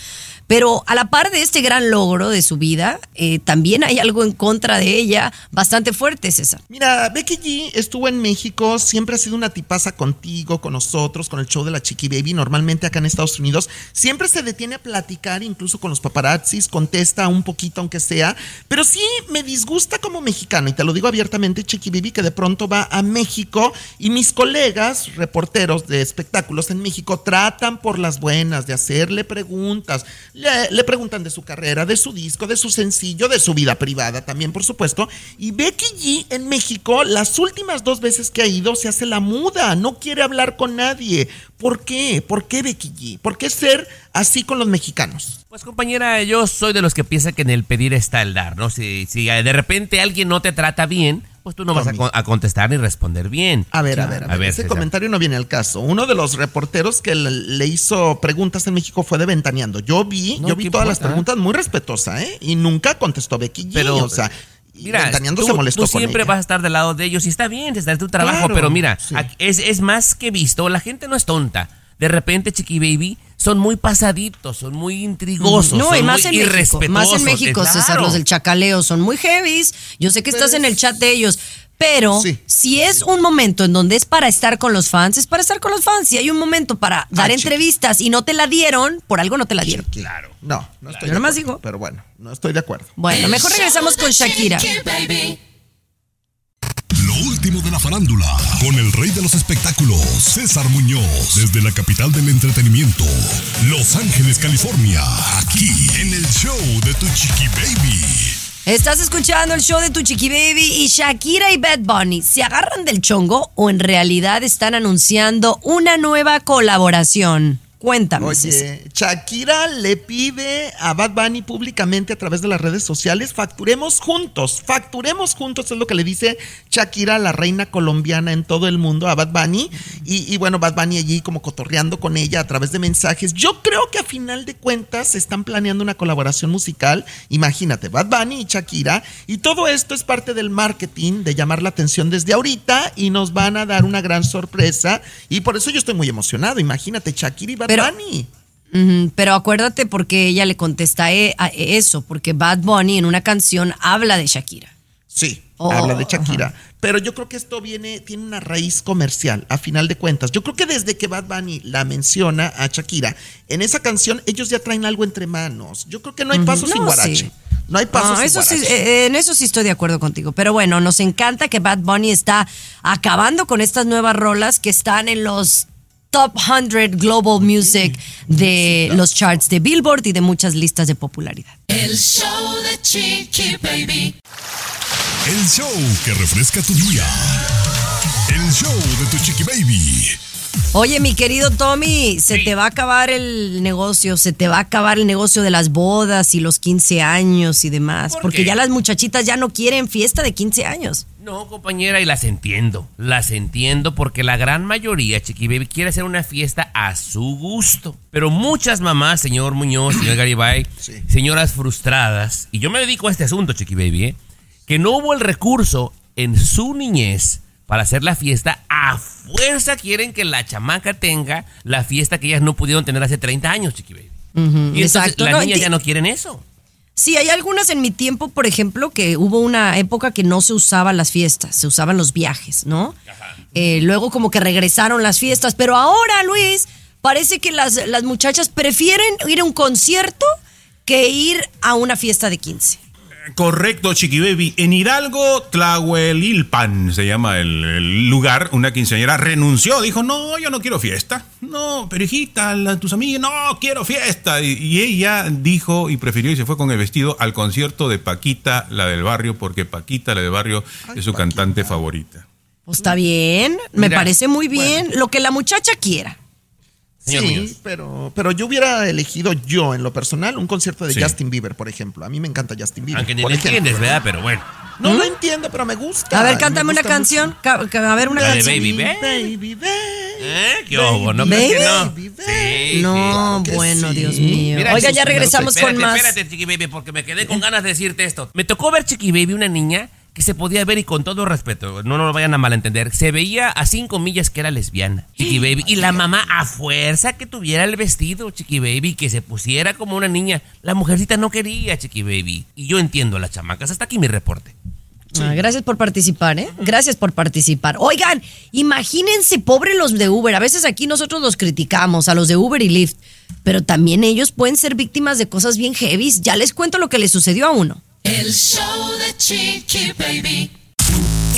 Pero a la par de este gran logro de su vida, eh, también hay algo en contra de ella bastante fuerte, César. Mira, Becky G estuvo en México, siempre ha sido una tipaza contigo, con nosotros, con el show de la Chiqui Baby, normalmente acá en Estados Unidos. Siempre se detiene a platicar, incluso con los paparazzis, contesta un poquito aunque sea, pero sí me disgusta como mexicano, y te lo digo abiertamente, Chiqui Baby, que de pronto va a México y mis colegas, reporteros de espectáculos en México, tratan por las buenas de hacerle preguntas, le, le preguntan de su carrera, de su disco, de su sencillo, de su vida privada también, por supuesto. Y Becky G en México, las últimas dos veces que ha ido, se hace la muda, no quiere hablar con nadie. ¿Por qué? ¿Por qué Becky G? ¿Por qué ser así con los mexicanos? Pues compañera, yo soy de los que piensa que en el pedir está el dar, ¿no? Si, si de repente alguien no te trata bien, pues tú no vas a, con- a contestar ni responder bien. A ver, a ver, a ver, ese César. comentario no viene al caso. Uno de los reporteros que le, le hizo preguntas en México fue de Ventaneando. Yo vi, No, yo vi ¿qué todas las preguntas muy respetuosa, ¿eh? Y nunca contestó Becky G. Pero, o sea, Mira, Ventaneando tú, se molestó tú con siempre ella. vas a estar del lado de ellos y está bien, está en tu trabajo, Claro, pero mira, sí. es, es más que visto, la gente no es tonta. De repente, Chiqui Baby, son muy pasaditos, son muy intrigosos, No, y son más muy en México. Más en México, César, los del chacaleo son muy heavies. Yo sé que estás en el chat de ellos. Pero Sí. si es un momento en donde es para estar con los fans, es para estar con los fans. Si hay un momento para dar Ah, chiqui. entrevistas y no te la dieron, por algo no te la dieron. Claro. No, no estoy Yo de nomás acuerdo, digo. Pero bueno, no estoy de acuerdo. Bueno, mejor regresamos con Shakira. Lo último de la farándula, con el rey de los espectáculos, César Muñoz, desde la capital del entretenimiento, Los Ángeles, California, aquí en el show de Tu Chiqui Baby. Estás escuchando el show de tu chiqui baby y Shakira y Bad Bunny. ¿Se agarran del chongo o en realidad están anunciando una nueva colaboración? Cuéntame. Oye, Shakira le pide a Bad Bunny públicamente a través de las redes sociales, facturemos juntos, facturemos juntos, es lo que le dice Shakira, la reina colombiana en todo el mundo, a Bad Bunny. Y, y bueno, Bad Bunny allí como cotorreando con ella a través de mensajes. Yo creo que a final de cuentas están planeando una colaboración musical. Imagínate, Bad Bunny y Shakira. Y todo esto es parte del marketing, de llamar la atención desde ahorita y nos van a dar una gran sorpresa. Y por eso yo estoy muy emocionado. Imagínate, Shakira y Bad Pero- Bunny. Pero acuérdate porque ella le contesta e- a eso, porque Bad Bunny en una canción habla de Shakira. Sí, Oh, habla de Shakira. Pero yo creo que esto viene, tiene una raíz comercial, a final de cuentas. Yo creo que desde que Bad Bunny la menciona a Shakira, en esa canción ellos ya traen algo entre manos. Yo creo que no hay paso No, sin guarache. sí. No hay paso Ah, sin eso guarache. eh, en eso sí estoy de acuerdo contigo. Pero bueno, nos encanta que Bad Bunny está acabando con estas nuevas rolas que están en los top 100 global music de los charts de Billboard y de muchas listas de popularidad. El show de Chiqui Baby. El show que refresca tu día. El show de Tu Chiqui Baby. Oye, mi querido Tommy, se te va a acabar el negocio, se te va a acabar el negocio de las bodas y los 15 años y demás, ¿Por porque qué? ya las muchachitas ya no quieren fiesta de 15 años. No, compañera, y las entiendo. Las entiendo porque la gran mayoría, Chiqui Baby, quiere hacer una fiesta a su gusto. Pero muchas mamás, señor Muñoz, señor Garibay, señoras frustradas, y yo me dedico a este asunto, Chiqui Baby, ¿eh? que no hubo el recurso en su niñez para hacer la fiesta, a fuerza quieren que la chamaca tenga la fiesta que ellas no pudieron tener hace 30 años, Chiqui Baby. Y entonces exacto, las no, niñas ya no quieren eso. Sí, hay algunas en mi tiempo, por ejemplo, que hubo una época que no se usaban las fiestas, se usaban los viajes, ¿no? Eh, luego como que regresaron las fiestas, pero ahora, Luis, parece que las, las muchachas prefieren ir a un concierto que ir a una fiesta de 15. Correcto, Chiqui Baby. En Hidalgo, Tlahuelilpan se llama el, el lugar. Una quinceañera renunció. Dijo, no, yo no quiero fiesta. No, pero hijita, la- tus amigas, no, quiero fiesta. Y, y ella dijo y prefirió y se fue con el vestido al concierto de Paquita, la del barrio, porque Paquita, la del barrio, es su cantante favorita. Pues está bien, me Mira, parece muy bien, lo que la muchacha quiera. Señor sí, Muñoz. pero, pero yo hubiera elegido yo, en lo personal, un concierto de Sí. Justin Bieber, por ejemplo. A mí me encanta Justin Bieber. Aunque ni por lo ejemplo. entiendes, ¿verdad? Pero bueno. No lo entiendo, pero me gusta. A ver, Me cántame una canción, ca- ca- a ver una La de canción. Baby. Baby. Baby, baby. ¿Eh? ¿Qué obo? ¿No crees que no? Baby, Sí, No, que bueno, sí. Dios mío. Mira, sus ya regresamos con más. Espérate, Chiqui Baby, porque me quedé con ganas de decirte esto. Me tocó ver Chiqui Baby, una niña que se podía ver y con todo respeto, no, no lo vayan a malentender, se veía a cinco millas que era lesbiana, Chiqui Baby. Y la mamá a fuerza que tuviera el vestido, Chiqui Baby, que se pusiera como una niña. La mujercita no quería, Chiqui Baby. Y yo entiendo a las chamacas. Hasta aquí mi reporte. Ah, gracias por participar, ¿eh? Gracias por participar. Oigan, imagínense, pobre los de Uber. A veces aquí nosotros los criticamos, a los de Uber y Lyft, pero también ellos pueden ser víctimas de cosas bien heavies. Ya les cuento lo que les sucedió a uno. El show de Chiqui Baby.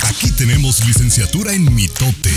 Aquí tenemos licenciatura en mitote.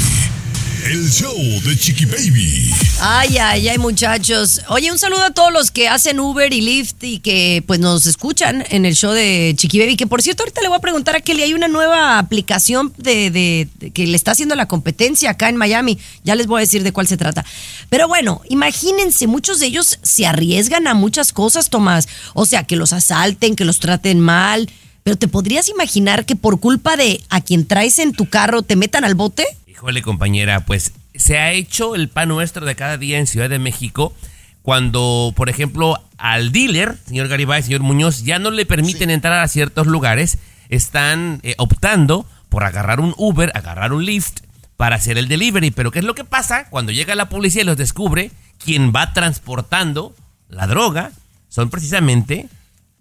El show de Chiqui Baby. Ay, ay, ay, muchachos. Oye, un saludo a todos los que hacen Uber y Lyft y que pues nos escuchan en el show de Chiqui Baby. Que por cierto, ahorita le voy a preguntar a Kelly, hay una nueva aplicación de, de- que le está haciendo la competencia acá en Miami. Ya les voy a decir de cuál se trata. Pero bueno, imagínense, muchos de ellos se arriesgan a muchas cosas, Tomás. O sea, que los asalten, que los traten mal. Pero ¿te podrías imaginar que por culpa de a quien traes en tu carro te metan al bote? Híjole, compañera, pues se ha hecho el pan nuestro de cada día en Ciudad de México cuando, por ejemplo, al dealer, señor Garibay, señor Muñoz, ya no le permiten entrar a ciertos lugares, están eh, optando por agarrar un Uber, agarrar un Lyft para hacer el delivery. Pero ¿qué es lo que pasa? Cuando llega la policía y los descubre, quien va transportando la droga son precisamente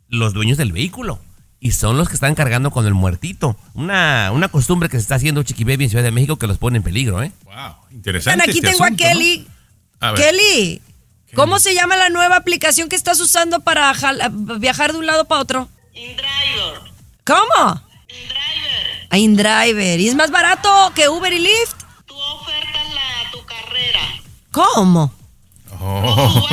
los dueños del vehículo. Y son los que están cargando con el muertito. Una, una costumbre que se está haciendo Chiqui Baby en Ciudad de México que los pone en peligro, ¿eh? Wow, interesante. aquí este tengo a. Kelly. A ver. Kelly, ¿cómo se llama la nueva aplicación que estás usando para jala- viajar de un lado para otro? InDriver. ¿Cómo? InDriver. InDriver. ¿Y es más barato que Uber y Lyft? Tú ofertas la, tu carrera. ¿Cómo? Oh.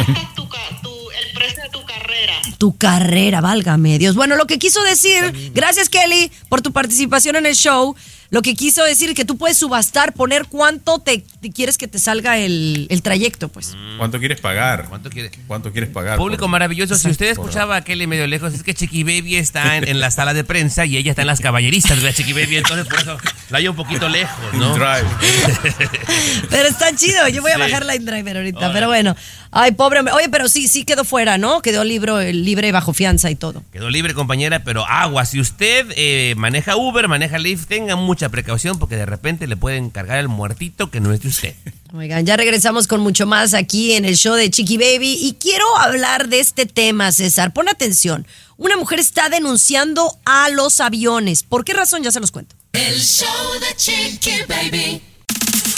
Carrera. Tu carrera, válgame Dios. Bueno, lo que quiso decir, gracias Kelly por tu participación en el show. Lo que quiso decir es que tú puedes subastar, poner cuánto te, te quieres que te salga el, el trayecto, pues. ¿Cuánto quieres pagar? ¿Cuánto quiere? ¿Cuánto quieres pagar? Público por- maravilloso, si usted escuchaba a Kelly medio lejos, es que Chiqui Baby está en, en la sala de prensa y ella está en las caballeristas de la Chiqui Baby, entonces por eso la hay un poquito lejos, ¿no? Drive. Pero está chido, yo voy a Sí. bajar la InDriver ahorita, pero bueno. Ay, pobre hombre. Oye, pero sí, sí quedó fuera, ¿no? Quedó libre, libre bajo fianza y todo. Quedó libre, compañera, pero agua. Si usted eh, maneja Uber, maneja Lyft, tenga mucha precaución porque de repente le pueden cargar el muertito que no es de usted. Oigan, ya regresamos con mucho más aquí en el show de Chiqui Baby y quiero hablar de este tema, César. Pon atención. Una mujer está denunciando a los aviones. ¿Por qué razón? Ya se los cuento. El show de Chiqui Baby.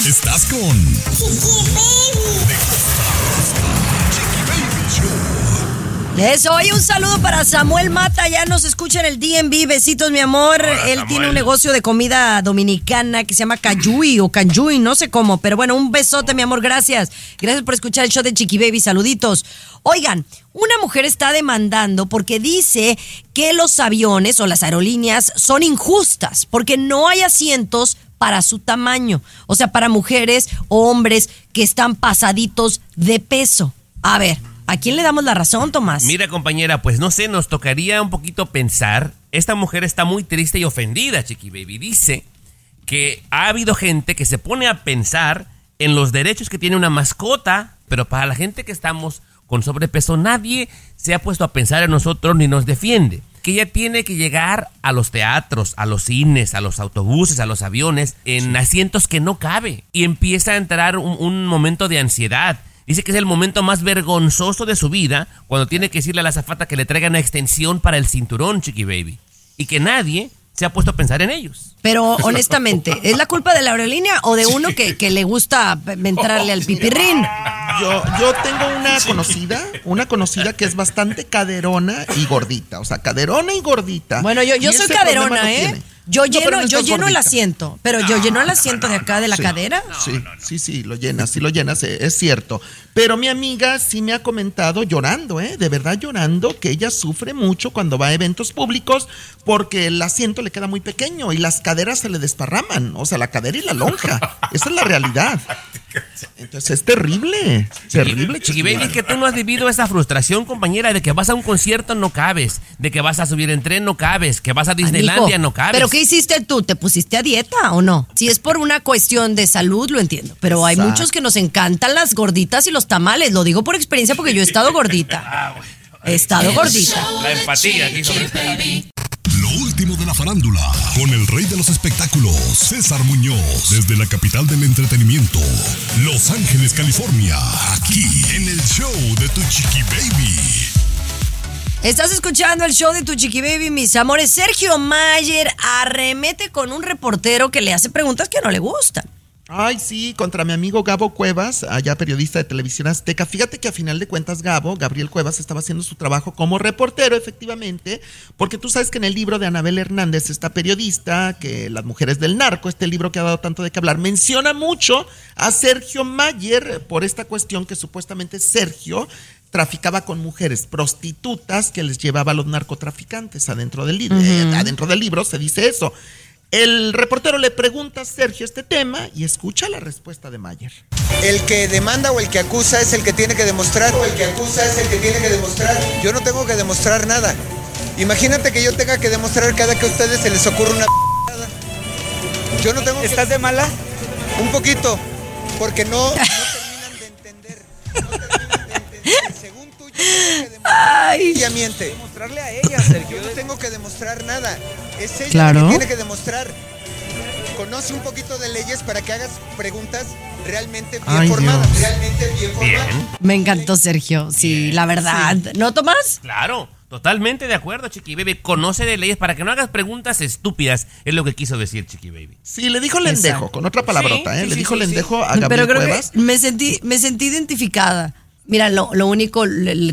Estás con Chiqui Eso, oye, un saludo para Samuel Mata, ya nos escucha en el DMV, besitos mi amor. Hola, Él Samuel. tiene un negocio de comida dominicana que se llama Cayuy o Canyuy, no sé cómo, pero bueno, un besote mi amor, gracias. Gracias por escuchar el show de Chiqui Baby, saluditos. Oigan, una mujer está demandando porque dice que los aviones o las aerolíneas son injustas porque no hay asientos para su tamaño, o sea, para mujeres o hombres que están pasaditos de peso. A ver, ¿a quién le damos la razón, Tomás? Mira, compañera, pues no sé, nos tocaría un poquito pensar. Esta mujer está muy triste y ofendida, Chiqui Baby. Dice que ha habido gente que se pone a pensar en los derechos que tiene una mascota, pero para la gente que estamos con sobrepeso, nadie se ha puesto a pensar en nosotros ni nos defiende. que ella tiene que llegar a los teatros, a los cines, a los autobuses, a los aviones, en asientos que no cabe. Y empieza a entrar un, un momento de ansiedad. Dice que es el momento más vergonzoso de su vida cuando tiene que decirle a la azafata que le traiga una extensión para el cinturón, Chiqui Baby. Y que nadie se ha puesto a pensar en ellos. Pero honestamente, ¿es la culpa de la aerolínea o de uno que, que le gusta entrarle al pipirrín? Yo, yo tengo una conocida, una conocida que es bastante caderona y gordita. O sea, caderona y gordita. Bueno, yo, yo soy caderona, ¿eh? tiene. Yo No, lleno, no yo lleno el asiento, pero yo lleno el asiento de acá de la Sí. cadera. Sí, sí, sí, sí, lo llenas, sí lo llenas, eh, es cierto. Pero mi amiga sí me ha comentado llorando, ¿eh? De verdad llorando, que ella sufre mucho cuando va a eventos públicos porque el asiento le queda muy pequeño y las caderas se le desparraman, o sea, la cadera y la lonja. Esa es la realidad. Entonces es terrible, terrible. Chiqui Baby, que tú no has vivido esa frustración, compañera, de que vas a un concierto no cabes, de que vas a subir en tren no cabes, que vas a Disneylandia Amigo, no cabes. ¿Pero qué hiciste tú? ¿Te pusiste a dieta o no? Si es por una cuestión de salud, lo entiendo. Pero hay Exacto. muchos que nos encantan las gorditas y los tamales. Lo digo por experiencia porque yo he estado gordita. He estado gordita. La empatía aquí sobre Lo último de la farándula, con el rey de los espectáculos, César Muñoz, desde la capital del entretenimiento, Los Ángeles, California, aquí en el show de Tu Chiqui Baby. Estás escuchando el show de tu chiqui baby, mis amores. Sergio Mayer arremete con un reportero que le hace preguntas que no le gustan. Ay, sí, contra mi amigo Gabo Cuevas, allá periodista de televisión azteca. Fíjate que a final de cuentas Gabo, Gabriel Cuevas, estaba haciendo su trabajo como reportero, efectivamente, porque tú sabes que en el libro de Anabel Hernández, esta periodista, que Las Mujeres del Narco, este libro que ha dado tanto de qué hablar, menciona mucho a Sergio Mayer por esta cuestión que supuestamente Sergio traficaba con mujeres prostitutas que les llevaba a los narcotraficantes adentro del libro. Ujú. adentro del libro se dice eso. El reportero le pregunta a Sergio este tema y escucha la respuesta de Mayer. El que demanda o el que acusa es el que tiene que demostrar. O el que acusa es el que tiene que demostrar. Yo no tengo que demostrar nada. Imagínate que yo tenga que demostrar cada que a ustedes se les ocurre una. Yo no tengo ¿Estás de mala? Un poquito. Porque no, no terminan de entender. No terminan de entender. Demostrar. Ella miente. Demostrarle a ella, Sergio. Yo no tengo que demostrar nada. Es ella la Claro. que tiene que demostrar. Conoce un poquito de leyes para que hagas preguntas realmente bien Ay, formadas. Dios. Realmente bien formadas. Me encantó Sergio, sí, la verdad. ¿No, Tomás? Claro, totalmente de acuerdo, Chiqui Baby. Conoce de leyes para que no hagas preguntas estúpidas, es lo que quiso decir Chiqui Baby. Sí, le dijo lendejo, Exacto. con otra palabrota, Sí, ¿eh? sí, le sí, dijo sí, sí. lendejo a Gabriel Pero creo Cuevas. que me sentí, me sentí identificada. Mira, lo, lo único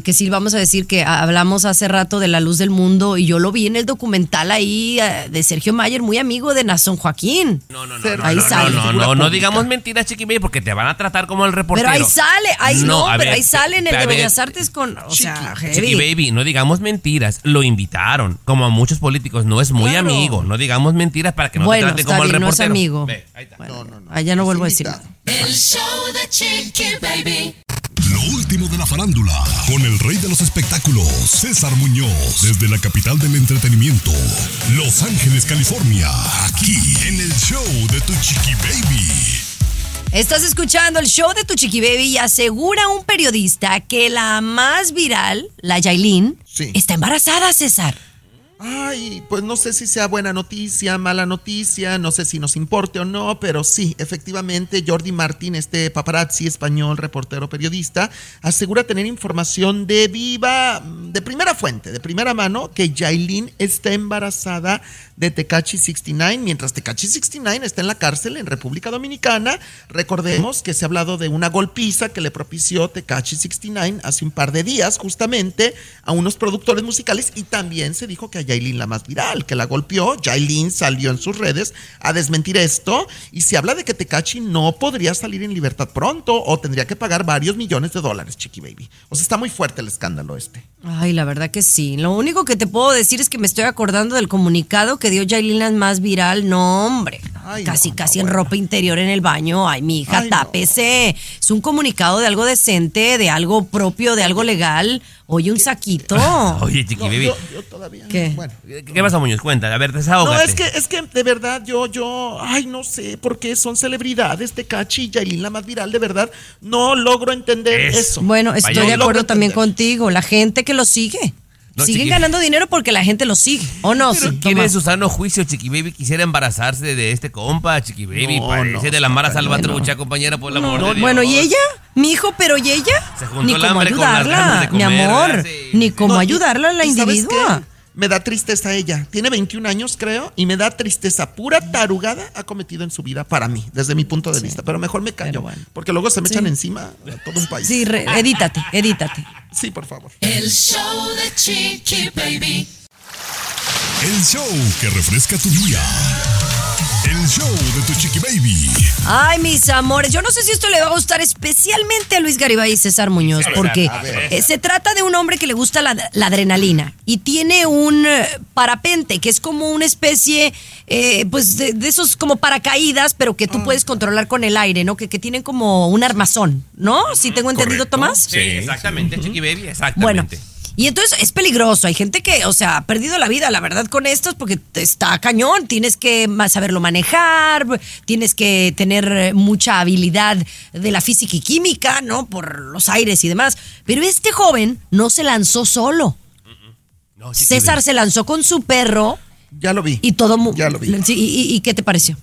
que sí vamos a decir que hablamos hace rato de la luz del mundo y yo lo vi en el documental ahí eh, de Sergio Mayer, muy amigo de Nazón Joaquín. No, no, no, no, Ahí no, sale. no, no, no, no digamos mentiras, Chiqui Baby, porque te van a tratar como el reportero. Pero ahí sale, ahí no, pero ver, ahí sale en el de Bellas Artes con, o sea, Chiqui. Baby, no digamos mentiras. Lo invitaron, como a muchos políticos. No es muy Claro. amigo. No digamos mentiras para que no bueno, te traten está como el bien, no es reportero. amigo. Ve, ahí está. Bueno, allá no vuelvo a decir nada. El show de Chiqui Baby. Lo último de la farándula, con el rey de los espectáculos, César Muñoz, desde la capital del entretenimiento, Los Ángeles, California, aquí en el show de Tu Chiqui Baby. Estás escuchando el show de tu chiqui baby y asegura un periodista que la más viral, la Yailin, Sí. está embarazada, César. Ay, pues no sé si sea buena noticia, mala noticia, no sé si nos importe o no, pero sí, efectivamente, Jordi Martín, este paparazzi español, reportero periodista, asegura tener información de viva, de primera fuente, de primera mano, que Yailin está embarazada de Tecachi 69, mientras Tecachi 69 está en la cárcel en República Dominicana. Recordemos que se ha hablado de una golpiza que le propició Tecachi 69 hace un par de días, justamente, a unos productores musicales y también se dijo que a Yailin la más viral, que la golpeó. Yailin salió en sus redes a desmentir esto y se habla de que Tecachi no podría salir en libertad pronto o tendría que pagar varios millones de dólares, Chiqui Baby. O sea, está muy fuerte el escándalo este. Ay, la verdad que sí. Lo único que te puedo decir es que me estoy acordando del comunicado que dio Yailin la más viral. No, hombre. Ay, casi, no, casi no, en ropa interior en el baño. Ay, mi hija, Ay, no. tápese. Es un comunicado de algo decente, de algo propio, de algo legal. Oye, un saquito. Oye, Chiqui No, Baby. yo, yo todavía. ¿Qué? Bueno. ¿Qué qué pasa, Muñoz? Cuenta, a ver, No, desahógate. es que, es que de verdad yo, yo, ay, no sé por qué son celebridades Tecachi y Yailin la más viral, de verdad, no logro entender Eso. eso. Bueno, estoy Vaya, de no acuerdo también entender. contigo. La gente que lo sigue. No, siguen chiqui- ganando dinero porque la gente los sigue, ¿o no? Pero Sí, ¿Quién toma. en su sano juicio, Chiqui Baby, quisiera embarazarse de este compa, Chiqui Baby? No, Parece no, de la Mara Salvatrucha, compañera, por el amor de Dios. Bueno, ¿y ella? Mi hijo, pero ¿y ella? Se juntó Ni cómo hambre con las ayudarla, ganas de mi comer, amor. Ni cómo ayudarla a la ¿y sabes individua. Me da tristeza ella. Tiene 21 años, creo, y me da tristeza. Pura tarugada ha cometido en su vida para mí, desde mi punto de vista. Pero mejor me callo, porque luego se me Sí. echan encima a todo un país. Sí, re- edítate, edítate. Sí, por favor. El show de Chiqui Baby. El show que refresca tu día. El show de tu chiqui baby. Ay, mis amores, yo no sé si esto le va a gustar especialmente a Luis Garibay y César Muñoz, porque eh, se trata de un hombre que le gusta la, la adrenalina y tiene un eh, parapente, que es como una especie, eh, pues, de, de esos como paracaídas, pero que tú Ah. puedes controlar con el aire, ¿no? Que, que tienen como un armazón, ¿no? ¿Sí tengo entendido, Correcto. Tomás? Sí, exactamente, Chiqui Baby, Bueno, exactamente. Y entonces es peligroso. Hay gente que, o sea, ha perdido la vida, la verdad, con estos porque está cañón. Tienes que saberlo manejar, tienes que tener eh, mucha habilidad de la física y química, ¿no? Por los aires y demás. Pero este joven no se lanzó solo. No, César se lanzó con su perro. Ya lo vi. Y todo. Ya lo vi. Sí, y, y- ¿y qué te pareció?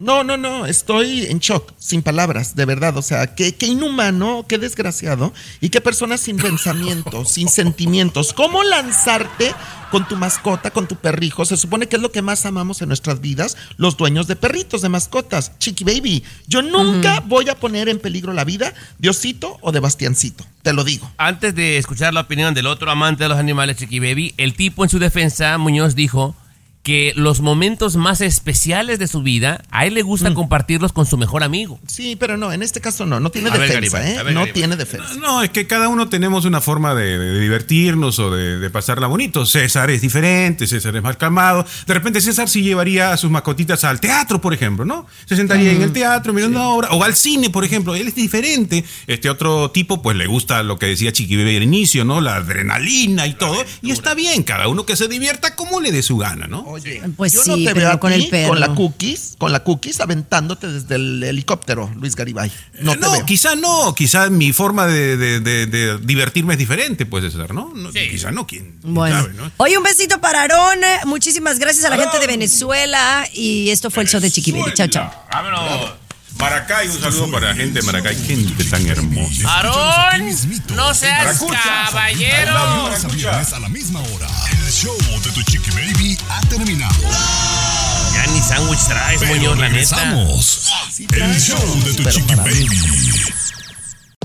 No, no, no, estoy en shock, sin palabras, de verdad. O sea, qué, qué inhumano, qué desgraciado y qué persona sin pensamientos, sin sentimientos. ¿Cómo lanzarte con tu mascota, con tu perrijo? Se supone que es lo que más amamos en nuestras vidas, los dueños de perritos, de mascotas. Chiqui Baby, yo nunca voy a poner en peligro la vida de Osito o de Bastiancito, te lo digo. Antes de escuchar la opinión del otro amante de los animales, Chiqui Baby, el tipo en su defensa, Muñoz, dijo que los momentos más especiales de su vida, a él le gusta compartirlos con su mejor amigo. Sí, pero no, en este caso no, no tiene A ver, defensa, Garibay, ¿eh? ver, no tiene defensa. No, es que cada uno tenemos una forma de, de divertirnos o de, de pasarla bonito. César es diferente, César es más calmado. De repente César sí llevaría a sus mascotitas al teatro, por ejemplo, ¿no? Se sentaría en el teatro mirando una obra. O al cine, por ejemplo. Él es diferente. Este otro tipo, pues le gusta lo que decía Chiqui Bebé al inicio, ¿no? La adrenalina y todo. Y está bien, cada uno que se divierta como le dé su gana, ¿no? Oye, Pues yo sí, no te pero veo con el perro. con la cookies, con la cookies aventándote desde el helicóptero, Luis Garibay. No te No, veo. quizá no, quizá mi forma de, de- de- de divertirme es diferente, puede ser, ¿no? No, Quizá no, quién quién Bueno. sabe, ¿no? Oye, un besito para Aarón. Muchísimas gracias a la gente de Venezuela. Y esto fue el show de Chiqui Baby. Chao, chao. Vámonos. Maracay, un saludo para la gente de Maracay, gente tan hermosa. Aarón, no seas caballero. A la misma hora. El show de tu chiqui baby ha terminado. Ya ni sándwich traes, Muñoz, la neta. El show de tu chiqui baby.